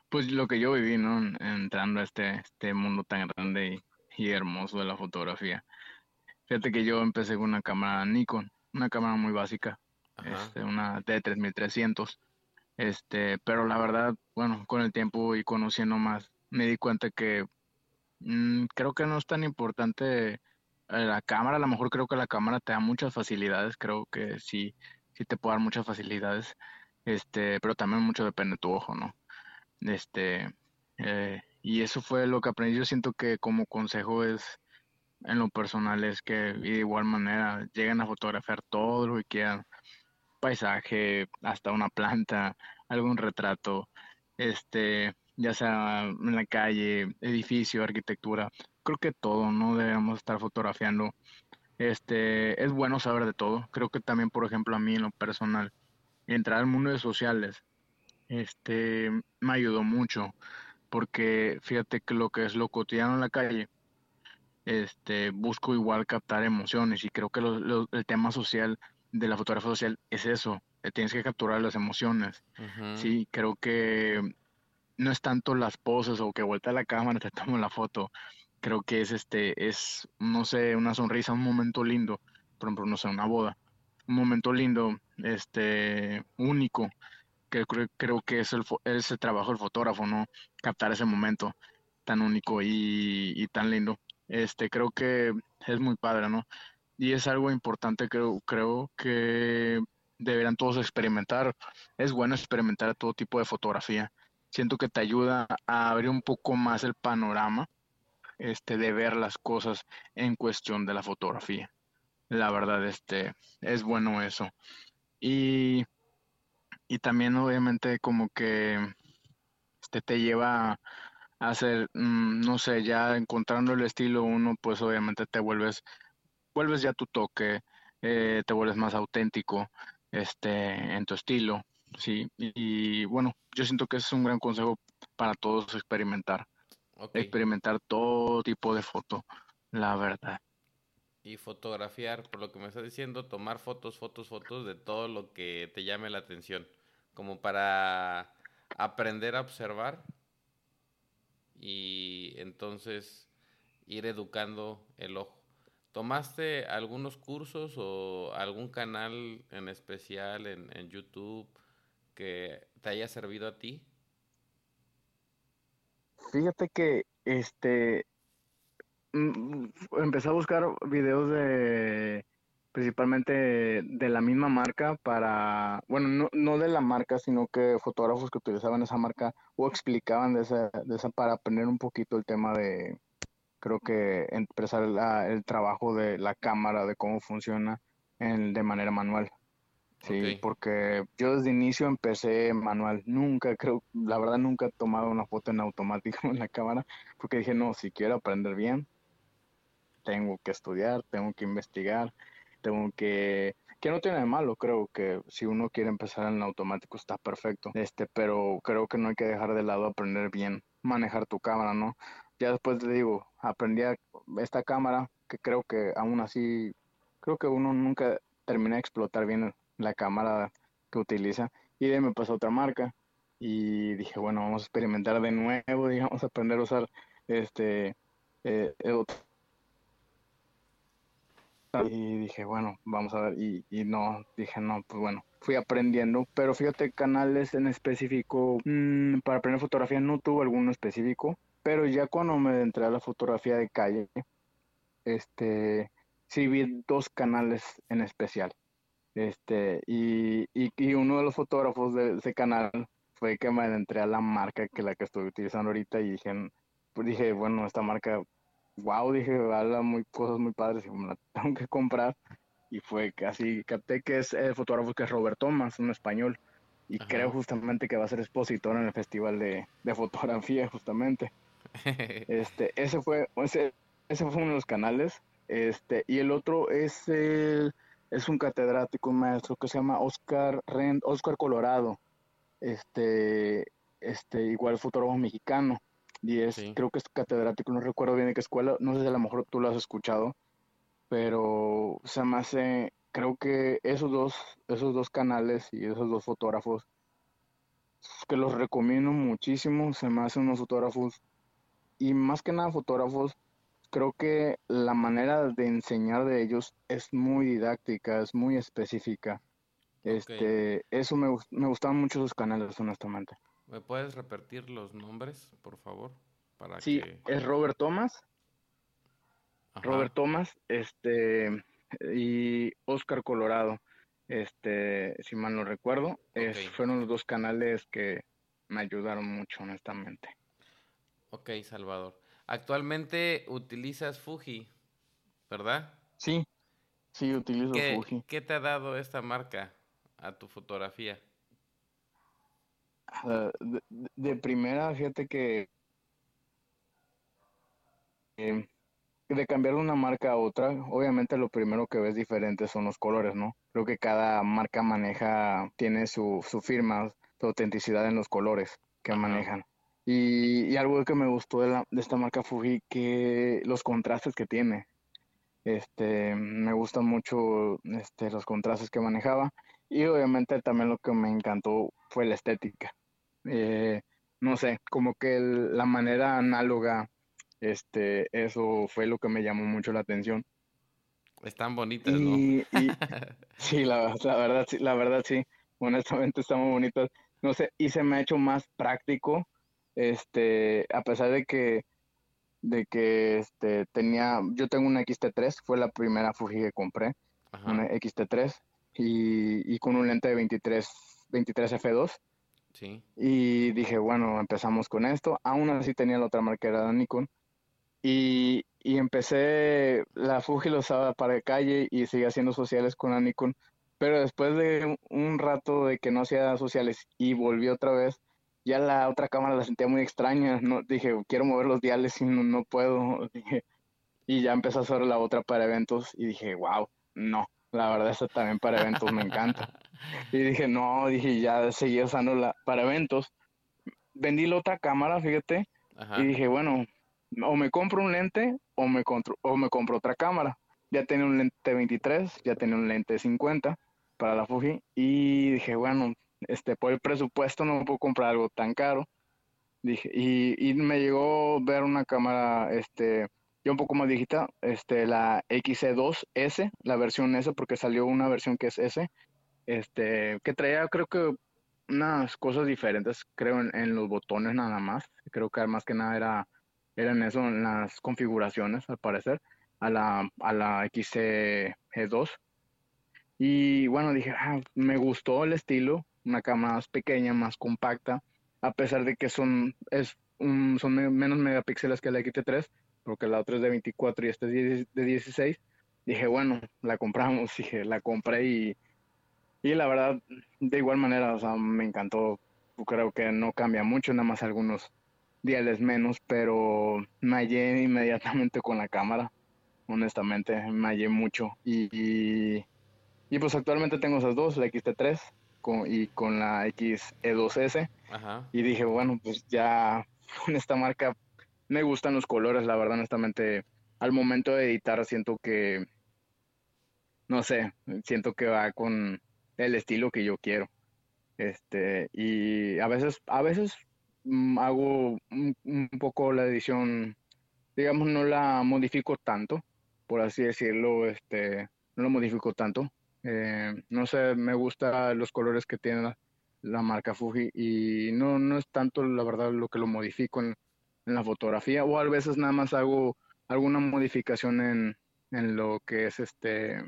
pues lo que yo viví, ¿no? Entrando a este, este mundo tan grande y, hermoso de la fotografía. Fíjate que yo empecé con una cámara Nikon, una cámara muy básica, este, una D3300, este, pero la verdad, bueno, con el tiempo y conociendo más, me di cuenta que mm, creo que no es tan importante eh, la cámara, a lo mejor creo que la cámara te da muchas facilidades, creo que sí, sí te puede dar muchas facilidades, este, pero también mucho depende de tu ojo, ¿no? Este, eh, y eso fue lo que aprendí. Yo siento que como consejo es, en lo personal, es que de igual manera lleguen a fotografiar todo lo que quieran, paisaje, hasta una planta, algún retrato, este, ya sea en la calle, edificio, arquitectura, creo que todo, ¿no? Debemos estar fotografiando. Este, es bueno saber de todo. Creo que también, por ejemplo, a mí en lo personal, entrar al mundo de sociales, este, me ayudó mucho, porque fíjate que lo que es lo cotidiano en la calle, este, busco igual captar emociones y creo que el tema social de la fotografía social es eso, eh, tienes que capturar las emociones. Sí, creo que no es tanto las poses o que vuelta la cámara [LAUGHS] te tomo la foto, creo que es este, es, no sé, una sonrisa, un momento lindo, por ejemplo, no sé, una boda, un momento lindo, este, único, que creo, creo que es el, es el trabajo del fotógrafo, ¿no? Captar ese momento tan único y, y tan lindo. Este, creo que es muy padre, ¿no? Y es algo importante, creo, creo que deberán todos experimentar. Es bueno experimentar todo tipo de fotografía. Siento que te ayuda a abrir un poco más el panorama este, de ver las cosas en cuestión de la fotografía. La verdad, este, es bueno eso. Y, y también obviamente como que este, te lleva hacer, mm, no sé, ya encontrando el estilo uno, pues obviamente te vuelves, vuelves ya tu toque, eh, te vuelves más auténtico este, en tu estilo, ¿sí? Y, y bueno, yo siento que es un gran consejo para todos experimentar experimentar todo tipo de foto, la verdad. Y fotografiar, por lo que me estás diciendo, tomar fotos, fotos, fotos de todo lo que te llame la atención, como para aprender a observar y entonces ir educando el ojo. ¿Tomaste algunos cursos o algún canal en especial en, YouTube que te haya servido a ti? Fíjate que este mm, empecé a buscar videos de principalmente de la misma marca para, bueno, no, no de la marca, sino que fotógrafos que utilizaban esa marca o explicaban de esa, de esa para aprender un poquito el tema de, creo que empezar el trabajo de la cámara, de cómo funciona en, de manera manual. Sí, porque yo desde inicio empecé manual. Nunca, creo, la verdad nunca he tomado una foto en automático [LAUGHS] en la cámara, porque dije, no, si quiero aprender bien, tengo que estudiar, tengo que investigar, tengo que que no tiene de malo, creo que si uno quiere empezar en automático está perfecto, este, pero creo que no hay que dejar de lado aprender bien manejar tu cámara, ¿no? Ya después te digo, aprendí esta cámara, que creo que aún así, creo que uno nunca termina de explotar bien la cámara que utiliza, y ahí me pasó otra marca, y dije, bueno, vamos a experimentar de nuevo, [LAUGHS] digamos, aprender a usar este eh, y dije, bueno, vamos a ver, y, y, no, dije, no, pues bueno, fui aprendiendo, pero fíjate, canales en específico, mmm, para aprender fotografía no tuve alguno específico, pero ya cuando me entré a la fotografía de calle, este, sí vi dos canales en especial, este, y, y, y uno de los fotógrafos de ese canal fue que me entré a la marca que la que estoy utilizando ahorita y dije, pues dije, bueno, esta marca wow, dije, habla muy cosas muy padres y me la [LAUGHS] tengo que comprar. Y fue casi, capté que es el fotógrafo que es Robert Thomas, un español. Y creo justamente que va a ser expositor en el festival de, de fotografía, justamente. [LAUGHS] este, ese fue, ese, ese fue uno de los canales. Este, y el otro es el, es un catedrático, un maestro que se llama Oscar Rend, Oscar Colorado. Este, este, igual fotógrafo mexicano y es, creo que es catedrático, no recuerdo bien de qué escuela, no sé si a lo mejor tú lo has escuchado, pero se me hace, creo que esos dos, esos dos canales y esos dos fotógrafos, que los recomiendo muchísimo, se me hacen unos fotógrafos, y más que nada fotógrafos, creo que la manera de enseñar de ellos es muy didáctica, es muy específica. Este, eso me, me gustan mucho sus canales, honestamente. ¿Me puedes repetir los nombres, por favor? Para sí, es Robert Thomas. Robert Thomas, este, y Oscar Colorado, este, si mal no recuerdo, fueron los dos canales que me ayudaron mucho, honestamente. Ok, Salvador. Actualmente utilizas Fuji, ¿verdad? Sí, sí, utilizo Fuji. ¿Qué te ha dado esta marca a tu fotografía? De, primera, fíjate que de cambiar una marca a otra, obviamente lo primero que ves diferente son los colores, ¿no? Creo que cada marca maneja, tiene su, su firma, su autenticidad en los colores que manejan. Y, algo que me gustó de, la, de esta marca Fuji, que los contrastes que tiene. Este, me gustan mucho este, los contrastes que manejaba. Y obviamente también lo que me encantó fue la estética eh, no sé, como que la manera análoga, este, eso fue lo que me llamó mucho la atención. Están bonitas, ¿no? Y, [LAUGHS] sí, la, la, verdad, sí, la verdad, sí, honestamente están muy bonitas. No sé, y se me ha hecho más práctico, este, a pesar de que, de que, este, tenía, yo tengo una XT3, fue la primera Fuji que compré, una XT3, y, y con un lente de 23, 23 F2, y dije, bueno, empezamos con esto. Aún así tenía la otra marca, era Nikon. Y, y empecé, la Fuji lo usaba para calle y seguía haciendo sociales con la Nikon. Pero después de un rato de que no hacía sociales y volví otra vez, ya la otra cámara la sentía muy extraña. No, dije, quiero mover los diales y no, no puedo. [LAUGHS] y ya empecé a hacer la otra para eventos y dije, wow, no, la verdad esta también para eventos me encanta. [LAUGHS] Y dije, no, dije, ya seguí usándola para eventos. Vendí la otra cámara, fíjate, y dije, bueno, o me compro un lente o me, compro, o me compro otra cámara. Ya tenía un lente 23, ya tenía un lente 50 para la Fuji y dije, bueno, este por el presupuesto no puedo comprar algo tan caro. Dije, y, y me llegó ver una cámara este ya un poco más viejita, este la XC2S, la versión S porque salió una versión que es S este, que traía creo que unas cosas diferentes, creo, en, los botones nada más. Creo que más que nada era, eran eso, en las configuraciones, al parecer, a la, a la XC2. Y bueno, dije, ah, me gustó el estilo, una cámara más pequeña, más compacta, a pesar de que son, es son menos megapíxeles que la XT3, porque la otra es de 24 y esta es de 16. Dije, bueno, la compramos, [LAUGHS] dije, la compré y y la verdad, de igual manera, o sea, me encantó. Creo que no cambia mucho, nada más algunos días menos, pero me hallé inmediatamente con la cámara. Honestamente, me hallé mucho. Y, Y pues actualmente tengo esas dos, la XT3 con, y con la XE2S. Ajá. Y dije, bueno, pues ya [LAUGHS] con esta marca me gustan los colores, la verdad, honestamente, al momento de editar siento que, no sé, siento que va con el estilo que yo quiero. Este, y a veces, a veces mm, hago un, poco la edición, digamos, no la modifico tanto, por así decirlo, este, no lo modifico tanto. Eh, no sé, me gustan los colores que tiene la, la marca Fuji y no, no es tanto, la verdad, lo que lo modifico en, en la fotografía o a veces nada más hago alguna modificación en, en lo que es este,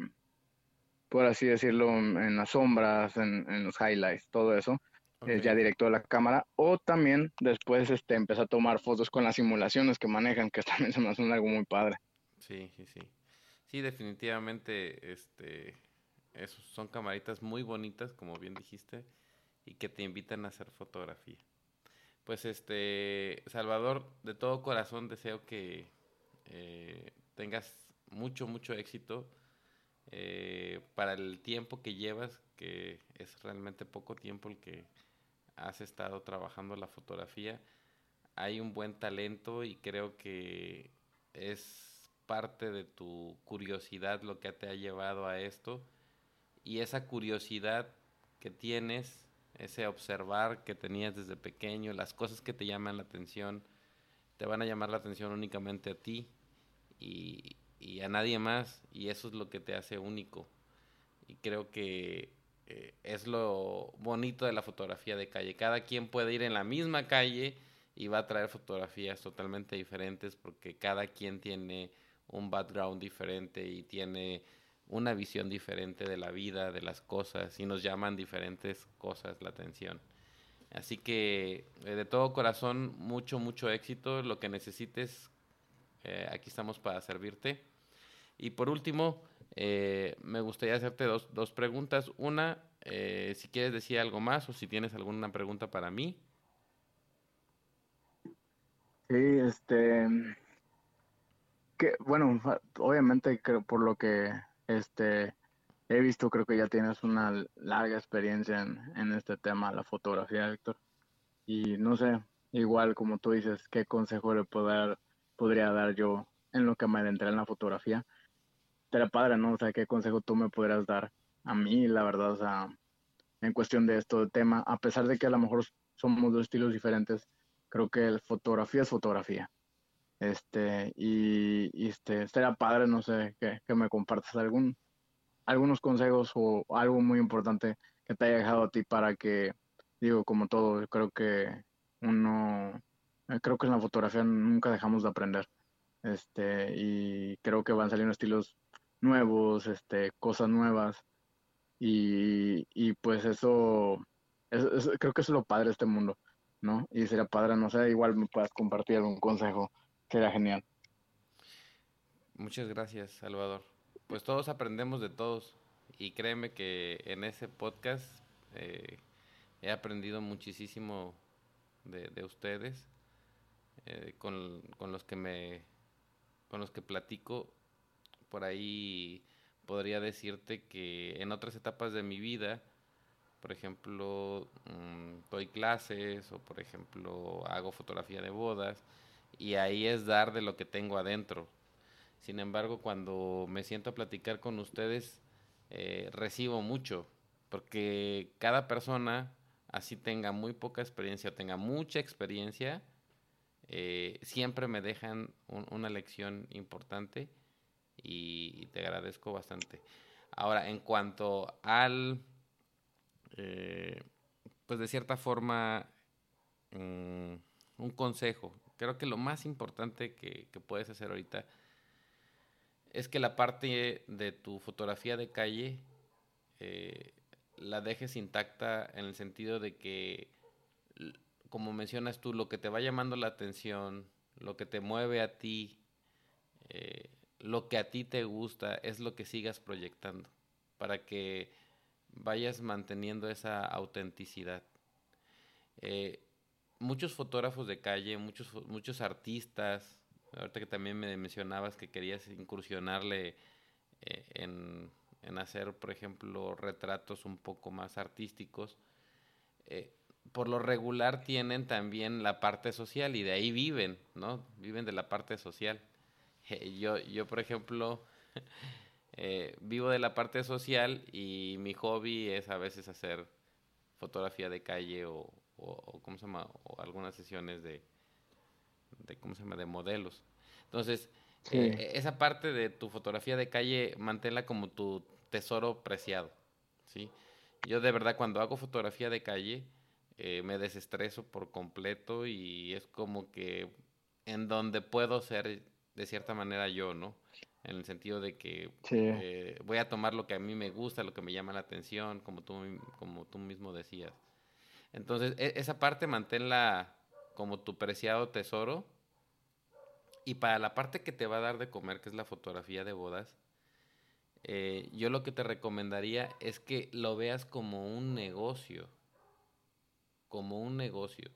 por así decirlo, en las sombras, en, en los highlights, todo eso, eh, Ok. ya directo a la cámara. O también después este, empecé a tomar fotos con las simulaciones que manejan, que [LAUGHS] también se me hace algo muy padre. Sí, sí, sí. Sí, definitivamente, este, esos son camaritas muy bonitas, como bien dijiste, y que te invitan a hacer fotografía. Pues, este, Salvador, de todo corazón deseo que eh, tengas mucho, mucho éxito eh, para el tiempo que llevas, que es realmente poco tiempo el que has estado trabajando la fotografía. Hay un buen talento y creo que es parte de tu curiosidad lo que te ha llevado a esto. Y esa curiosidad que tienes, ese observar que tenías desde pequeño, las cosas que te llaman la atención, te van a llamar la atención únicamente a ti y, y a nadie más. Y eso es lo que te hace único. Y creo que eh, es lo bonito de la fotografía de calle. Cada quien puede ir en la misma calle y va a traer fotografías totalmente diferentes porque cada quien tiene un background diferente y tiene una visión diferente de la vida, de las cosas y nos llaman diferentes cosas la atención. Así que eh, de todo corazón, mucho, mucho éxito. Lo que necesites, eh, aquí estamos para servirte. Y por último, eh, me gustaría hacerte dos, dos preguntas. Una, eh, si quieres decir algo más o si tienes alguna pregunta para mí. Sí, este, que, bueno, obviamente creo por lo que este he visto, creo que ya tienes una larga experiencia en, en este tema, la fotografía, Víctor. Y no sé, igual como tú dices, ¿qué consejo le puedo dar- podría dar yo en lo que me adentré en la fotografía? Estaría padre, ¿no? O sea, ¿qué consejo tú me podrías dar a mí, la verdad, o sea, en cuestión de esto de tema, a pesar de que a lo mejor somos dos estilos diferentes, creo que el fotografía es fotografía. Este, y, y este, estaría padre, no sé, que, que me compartas algún, algunos consejos o algo muy importante que te haya dejado a ti para que, digo, como todo, creo que uno, eh, creo que en la fotografía nunca dejamos de aprender. Este, y creo que van saliendo estilos nuevos, este, cosas nuevas, y, y pues eso, creo que es lo padre de este mundo, ¿no? Y sería padre, no sé, igual me puedas compartir algún consejo, sería genial. Muchas gracias, Salvador. Pues todos aprendemos de todos y créeme que en ese podcast eh, he aprendido muchísimo de, de ustedes, eh, con, con los que me, con los que platico. Por ahí podría decirte que en otras etapas de mi vida, por ejemplo, mm, doy clases o por ejemplo hago fotografía de bodas y ahí es dar de lo que tengo adentro. Sin embargo, cuando me siento a platicar con ustedes, eh, recibo mucho, porque cada persona, así tenga muy poca experiencia o tenga mucha experiencia, eh, siempre me dejan un- una lección importante y, te agradezco bastante. Ahora, en cuanto al, eh, pues de cierta forma, mm, un consejo, creo que lo más importante que, puedes hacer ahorita es que la parte de tu fotografía de calle eh, la dejes intacta en el sentido de que, como mencionas tú, lo que te va llamando la atención, lo que te mueve a ti, eh, lo que a ti te gusta, es lo que sigas proyectando, para que vayas manteniendo esa autenticidad. Eh, muchos fotógrafos de calle, muchos, muchos artistas, ahorita que también me mencionabas que querías incursionarle eh, en, en hacer, por ejemplo, retratos un poco más artísticos, eh, por lo regular tienen también la parte social y de ahí viven, ¿no? Viven de la parte social. [LAUGHS] yo, yo, por ejemplo, [LAUGHS] eh, vivo de la parte social y mi hobby es a veces hacer fotografía de calle o, o, ¿cómo se llama? O algunas sesiones de, de, ¿cómo se llama? De modelos. Entonces, eh, esa parte de tu fotografía de calle, manténla como tu tesoro preciado, ¿sí? Yo de verdad cuando hago fotografía de calle, eh, me desestreso por completo y es como que en donde puedo ser de cierta manera yo, ¿no? En el sentido de que eh, voy a tomar lo que a mí me gusta, lo que me llama la atención, como tú, como tú mismo decías. Entonces, e, esa parte manténla como tu preciado tesoro. Y para la parte que te va a dar de comer, que es la fotografía de bodas, eh, yo lo que te recomendaría es que lo veas como un negocio. Como un negocio.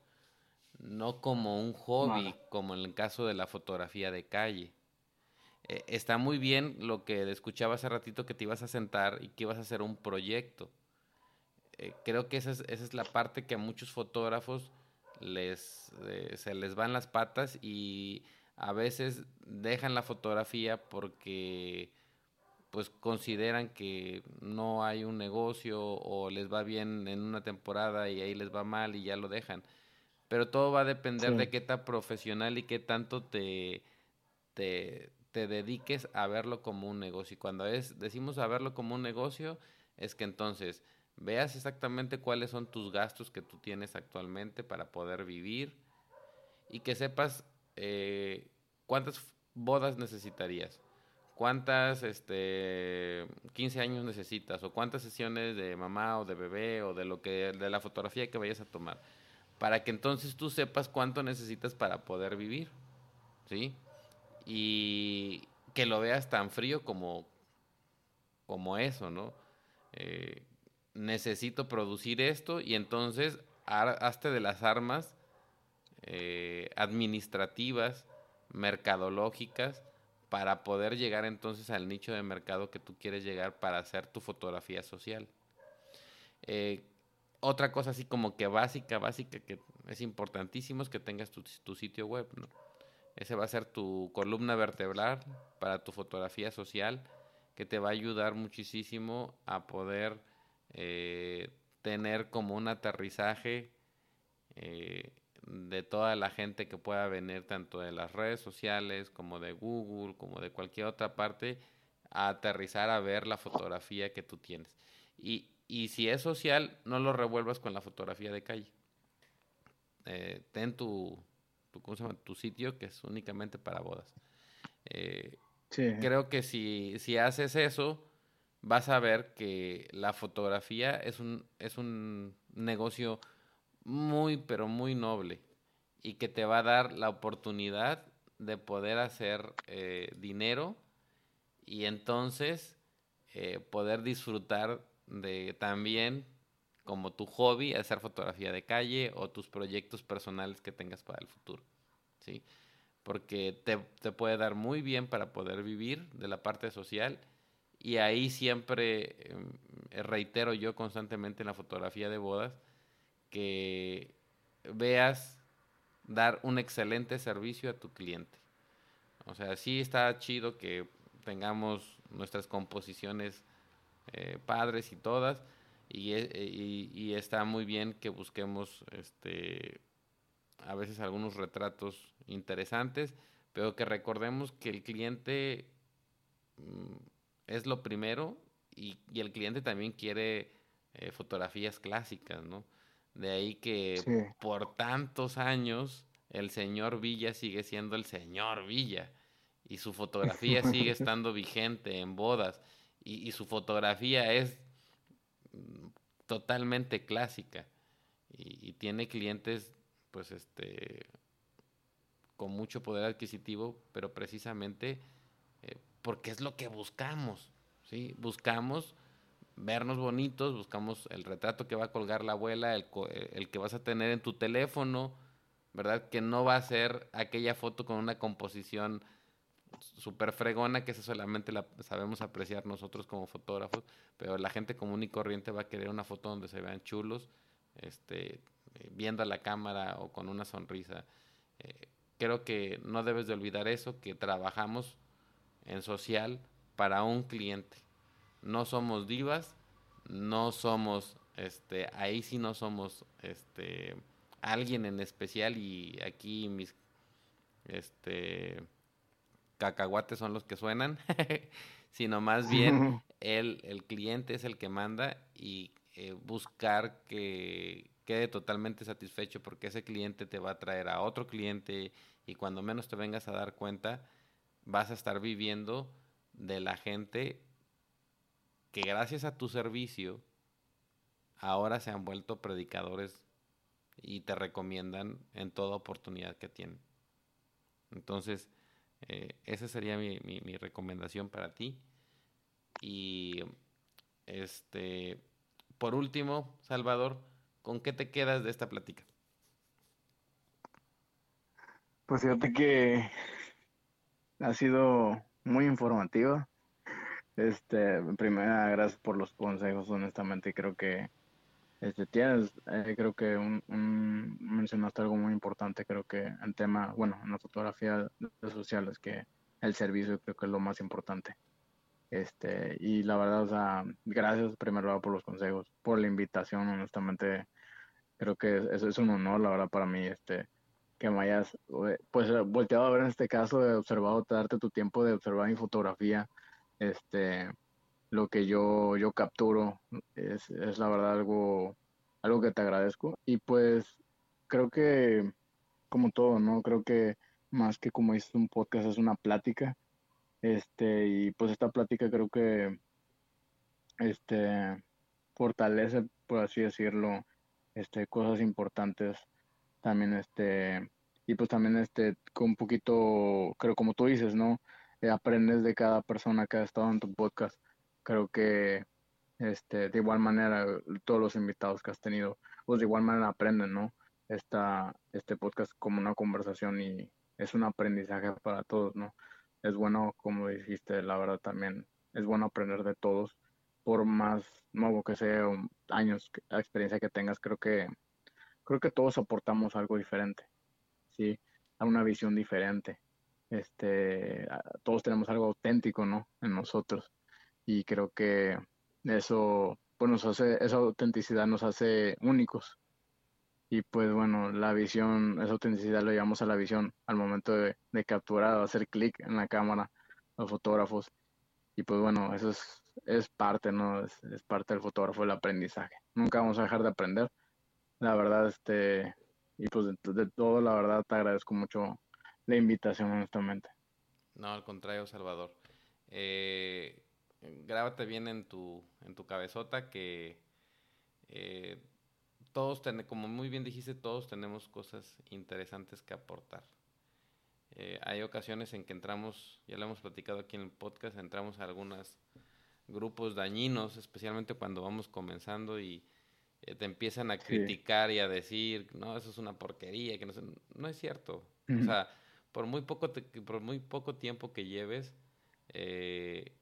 No como un hobby, como en el caso de la fotografía de calle. Eh, está muy bien lo que escuchaba hace ratito que te ibas a sentar y que ibas a hacer un proyecto. Eh, creo que esa es, esa es, la parte que a muchos fotógrafos les, eh, se les van las patas y a veces dejan la fotografía porque pues consideran que no hay un negocio o les va bien en una temporada y ahí les va mal y ya lo dejan. Pero todo va a depender de qué tan profesional y qué tanto te, te, te, dediques a verlo como un negocio. Y cuando es, decimos a verlo como un negocio, es que entonces veas exactamente cuáles son tus gastos que tú tienes actualmente para poder vivir y que sepas eh, cuántas bodas necesitarías, cuántas este 15 años necesitas o cuántas sesiones de mamá o de bebé o de lo que de la fotografía que vayas a tomar para que entonces tú sepas cuánto necesitas para poder vivir, ¿sí? Y que lo veas tan frío como como eso, ¿no? Eh, necesito producir esto y entonces hazte de las armas eh, administrativas, mercadológicas, para poder llegar entonces al nicho de mercado que tú quieres llegar para hacer tu fotografía social. Eh, otra cosa así como que básica, básica, que es importantísimo es que tengas tu, sitio web. Ese va a ser tu columna vertebral para tu fotografía social, que te va a ayudar muchísimo a poder eh, tener como un aterrizaje eh, de toda la gente que pueda venir tanto de las redes sociales como de Google, como de cualquier otra parte, a aterrizar a ver la fotografía que tú tienes. Y, y si es social, no lo revuelvas con la fotografía de calle. Eh, ten tu, tu, tu sitio que es únicamente para bodas. Creo que si, si haces eso, vas a ver que la fotografía es un, es un negocio muy, pero muy noble y que te va a dar la oportunidad de poder hacer eh, dinero y entonces eh, poder disfrutar de también como tu hobby hacer fotografía de calle o tus proyectos personales que tengas para el futuro, ¿sí? Porque te, te puede dar muy bien para poder vivir de la parte social y ahí siempre em, reitero yo constantemente en la fotografía de bodas que veas dar un excelente servicio a tu cliente. O sea, sí está chido que tengamos nuestras composiciones eh, padres y todas, y, e, y, y, está muy bien que busquemos este a veces algunos retratos interesantes, pero que recordemos que el cliente mm, es lo primero y, el cliente también quiere eh, fotografías clásicas, ¿no? De ahí que por tantos años el señor Villa sigue siendo el señor Villa y su fotografía sigue [LAUGHS] estando vigente en bodas y, su fotografía es totalmente clásica y, tiene clientes pues este con mucho poder adquisitivo pero precisamente porque es lo que buscamos, ¿sí? Buscamos vernos bonitos, buscamos el retrato que va a colgar la abuela, el, el, que vas a tener en tu teléfono, ¿verdad? Que no va a ser aquella foto con una composición súper fregona, que esa solamente la sabemos apreciar nosotros como fotógrafos, pero la gente común y corriente va a querer una foto donde se vean chulos, este, eh, viendo a la cámara o con una sonrisa. Eh, creo que no debes de olvidar eso, que trabajamos en social para un cliente. No somos divas, no somos, este, ahí sí no somos, este, alguien en especial y aquí mis, este, cacahuates son los que suenan, [LAUGHS] sino más bien [LAUGHS] el, el cliente es el que manda y eh, buscar que quede totalmente satisfecho porque ese cliente te va a traer a otro cliente y cuando menos te vengas a dar cuenta vas a estar viviendo de la gente que gracias a tu servicio ahora se han vuelto predicadores y te recomiendan en toda oportunidad que tienen. Entonces, eh, esa sería mi, mi, recomendación para ti. Y este, por último, Salvador, ¿con qué te quedas de esta plática? Pues fíjate que ha sido muy informativa. Este, primera, gracias por los consejos, honestamente creo que este, tienes, eh, creo que un, mencionaste algo muy importante, creo que en tema, bueno, en la fotografía de sociales, que el servicio creo que es lo más importante. Este, y la verdad, o sea, gracias primero por los consejos, por la invitación, honestamente, creo que eso es un honor, la verdad, para mí, este, que me hayas, eh, pues, volteado a ver en este caso, de observado, darte tu tiempo de observar mi fotografía, este, lo que yo, yo capturo. Es, es la verdad algo, algo que te agradezco. Y pues creo que, como todo, ¿no? Creo que más que como dices un podcast, es una plática. Este, y pues esta plática creo que este fortalece, por así decirlo, este, cosas importantes. También este, y pues también este, con un poquito, creo como tú dices, ¿no? Eh, aprendes de cada persona que ha estado en tu podcast creo que este, de igual manera todos los invitados que has tenido, pues de igual manera aprenden, ¿no? Esta, este podcast como una conversación y es un aprendizaje para todos, ¿no? Es bueno, como dijiste, la verdad también, es bueno aprender de todos, por más nuevo que sea, años, experiencia que tengas, creo que, creo que todos aportamos algo diferente, ¿sí? A una visión diferente. Este, todos tenemos algo auténtico, ¿no? En nosotros y creo que eso pues nos hace, esa autenticidad nos hace únicos. Y pues bueno, la visión, esa autenticidad lo llevamos a la visión al momento de, capturar, hacer clic en la cámara, los fotógrafos. Y pues bueno, eso es, es parte, ¿no? Es, es, parte del fotógrafo, el aprendizaje. Nunca vamos a dejar de aprender. La verdad, este, y pues de, de todo, la verdad, te agradezco mucho la invitación, honestamente. No, al contrario, Salvador. Eh, grábate bien en tu, en tu cabezota que eh, todos tenemos, como muy bien dijiste, todos tenemos cosas interesantes que aportar. Eh, hay ocasiones en que entramos, ya lo hemos platicado aquí en el podcast, entramos a algunos grupos dañinos, especialmente cuando vamos comenzando y eh, te empiezan a criticar y a decir, no, eso es una porquería, que no, no es cierto. O sea, por muy poco, por muy poco tiempo que lleves, eh,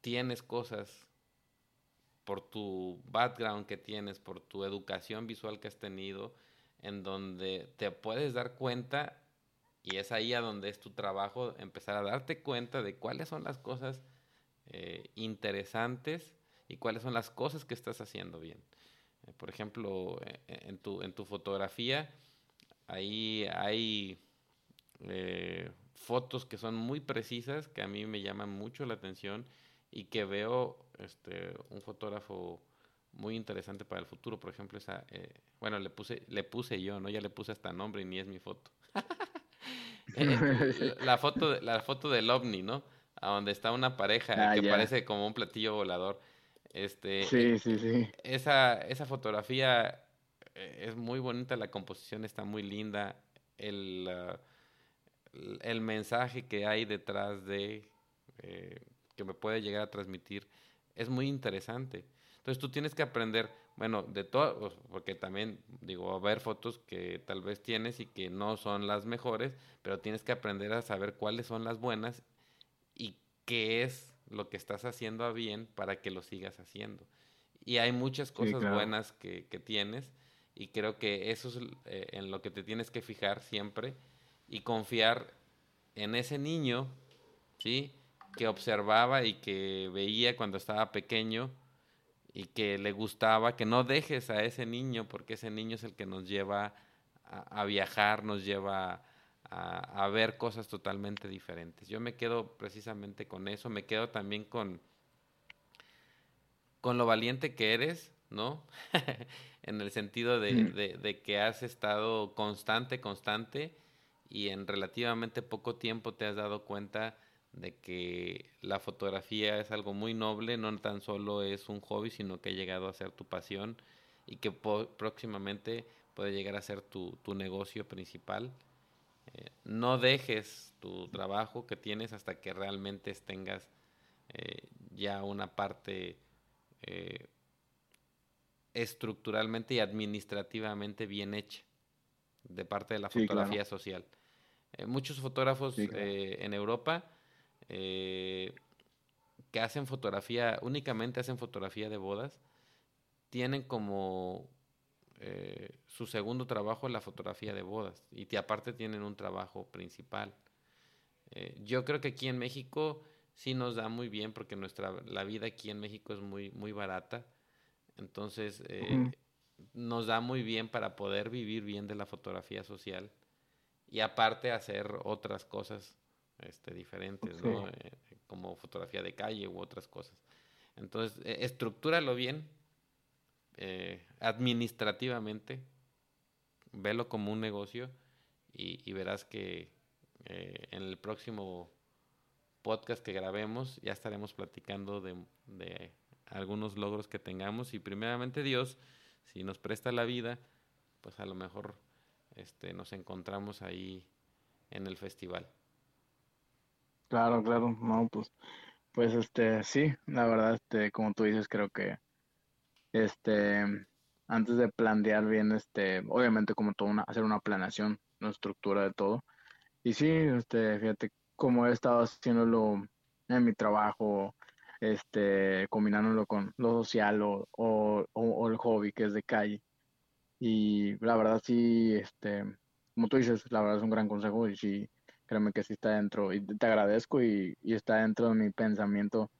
tienes cosas por tu background que tienes, por tu educación visual que has tenido, en donde te puedes dar cuenta, y es ahí a donde es tu trabajo, empezar a darte cuenta de cuáles son las cosas eh, interesantes y cuáles son las cosas que estás haciendo bien. Eh, por ejemplo, eh, en, tu, en tu fotografía, ahí hay fotos que son muy precisas, que a mí me llaman mucho la atención y que veo este, un fotógrafo muy interesante para el futuro. Por ejemplo, esa, eh, bueno, le puse, le puse yo, ¿no? Ya le puse hasta nombre y ni es mi foto. [LAUGHS] Eh, la foto, la foto del ovni, ¿no? A donde está una pareja ah, que parece como un platillo volador. Este, sí, sí, sí. Esa, esa fotografía eh, es muy bonita, la composición está muy linda, el, el mensaje que hay detrás de que me puede llegar a transmitir es muy interesante. Entonces tú tienes que aprender, bueno, de todo, porque también, digo, a ver fotos que tal vez tienes y que no son las mejores, pero tienes que aprender a saber cuáles son las buenas y qué es lo que estás haciendo a bien para que lo sigas haciendo. Y hay muchas cosas buenas que, que, tienes y creo que eso es eh, en lo que te tienes que fijar siempre y confiar en ese niño, ¿sí? Que observaba y que veía cuando estaba pequeño y que le gustaba, que no dejes a ese niño porque ese niño es el que nos lleva a, viajar, nos lleva a, a, ver cosas totalmente diferentes. Yo me quedo precisamente con eso, me quedo también con, con lo valiente que eres, ¿no? [LAUGHS] en el sentido de, mm. de, de, que has estado constante, constante y en relativamente poco tiempo te has dado cuenta de que la fotografía es algo muy noble, no tan solo es un hobby, sino que ha llegado a ser tu pasión y que próximamente puede llegar a ser tu, tu negocio principal. Eh, no dejes tu trabajo que tienes hasta que realmente tengas eh, ya una parte eh, estructuralmente y administrativamente bien hecha de parte de la fotografía social. muchos fotógrafos en Europa eh, que hacen fotografía, únicamente hacen fotografía de bodas, tienen como eh, su segundo trabajo en la fotografía de bodas y aparte tienen un trabajo principal. Eh, yo creo que aquí en México sí nos da muy bien porque nuestra la vida aquí en México es muy muy barata, entonces nos da muy bien para poder vivir bien de la fotografía social y aparte hacer otras cosas este, diferentes, ¿no? Eh, como fotografía de calle u otras cosas. Entonces, e, estructúralo bien, eh, administrativamente, velo como un negocio y, verás que eh, en el próximo podcast que grabemos ya estaremos platicando de, de, algunos logros que tengamos y primeramente Dios, si nos presta la vida, pues a lo mejor este, nos encontramos ahí en el festival. Claro, claro, no, pues, pues este, sí, la verdad, este, como tú dices, creo que, este, antes de plantear bien, este, obviamente como todo una, hacer una planeación, una estructura de todo, y sí, este, fíjate, como he estado haciéndolo en mi trabajo, este, combinándolo con lo social o, o, o el hobby que es de calle, y la verdad sí, este, como tú dices, la verdad es un gran consejo y sí, créeme que sí está dentro y te agradezco y, está dentro de mi pensamiento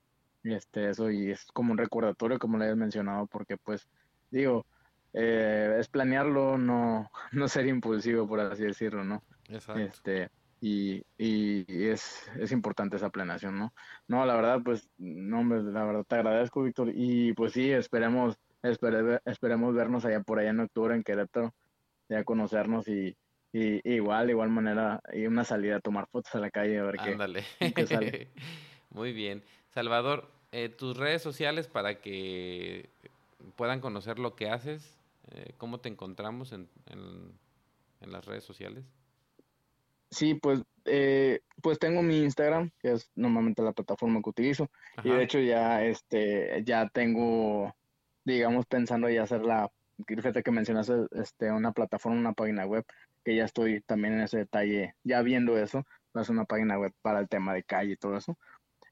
este eso y es como un recordatorio como le he mencionado porque pues digo eh, es planearlo no [LAUGHS] no ser impulsivo por así decirlo no Exacto. este y, y, es, es importante esa planeación no no la verdad pues no la verdad te agradezco Víctor y pues sí esperemos esperemos vernos allá por allá en octubre en Querétaro ya conocernos y y igual, igual manera, y una salida a tomar fotos a la calle a ver Ándale. [LAUGHS] qué, sale. [LAUGHS] Muy bien. Salvador, eh, tus redes sociales para que puedan conocer lo que haces, eh, ¿cómo te encontramos en, en, las redes sociales? Sí, pues, eh, pues tengo mi Instagram, que es normalmente la plataforma que utilizo, y de hecho ya, este, ya tengo, digamos, pensando ya hacer la, fíjate que mencionaste, este, una plataforma, una página web, que ya estoy también en ese detalle, ya viendo eso, va a una página web para el tema de calle y todo eso.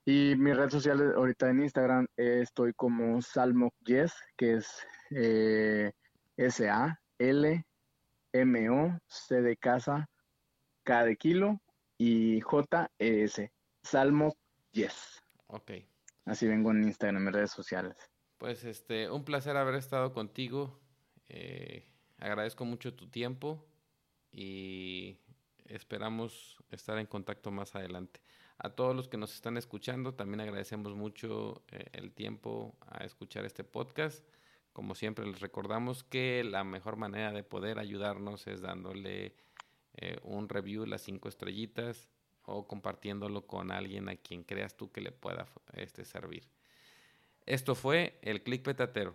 Y mis redes sociales ahorita en Instagram eh, estoy como Salmo Yes, que es eh, S-A-L-M-O-C de casa, K de kilo y J-E-S. Salmo Yes. Ok. Así vengo en Instagram, en mis redes sociales. Pues este, un placer haber estado contigo. Eh, agradezco mucho tu tiempo y esperamos estar en contacto más adelante. A todos los que nos están escuchando, también agradecemos mucho eh, el tiempo a escuchar este podcast. Como siempre les recordamos que la mejor manera de poder ayudarnos es dándole eh, un review, las cinco estrellitas, o compartiéndolo con alguien a quien creas tú que le pueda este, servir. Esto fue el Click Petatero.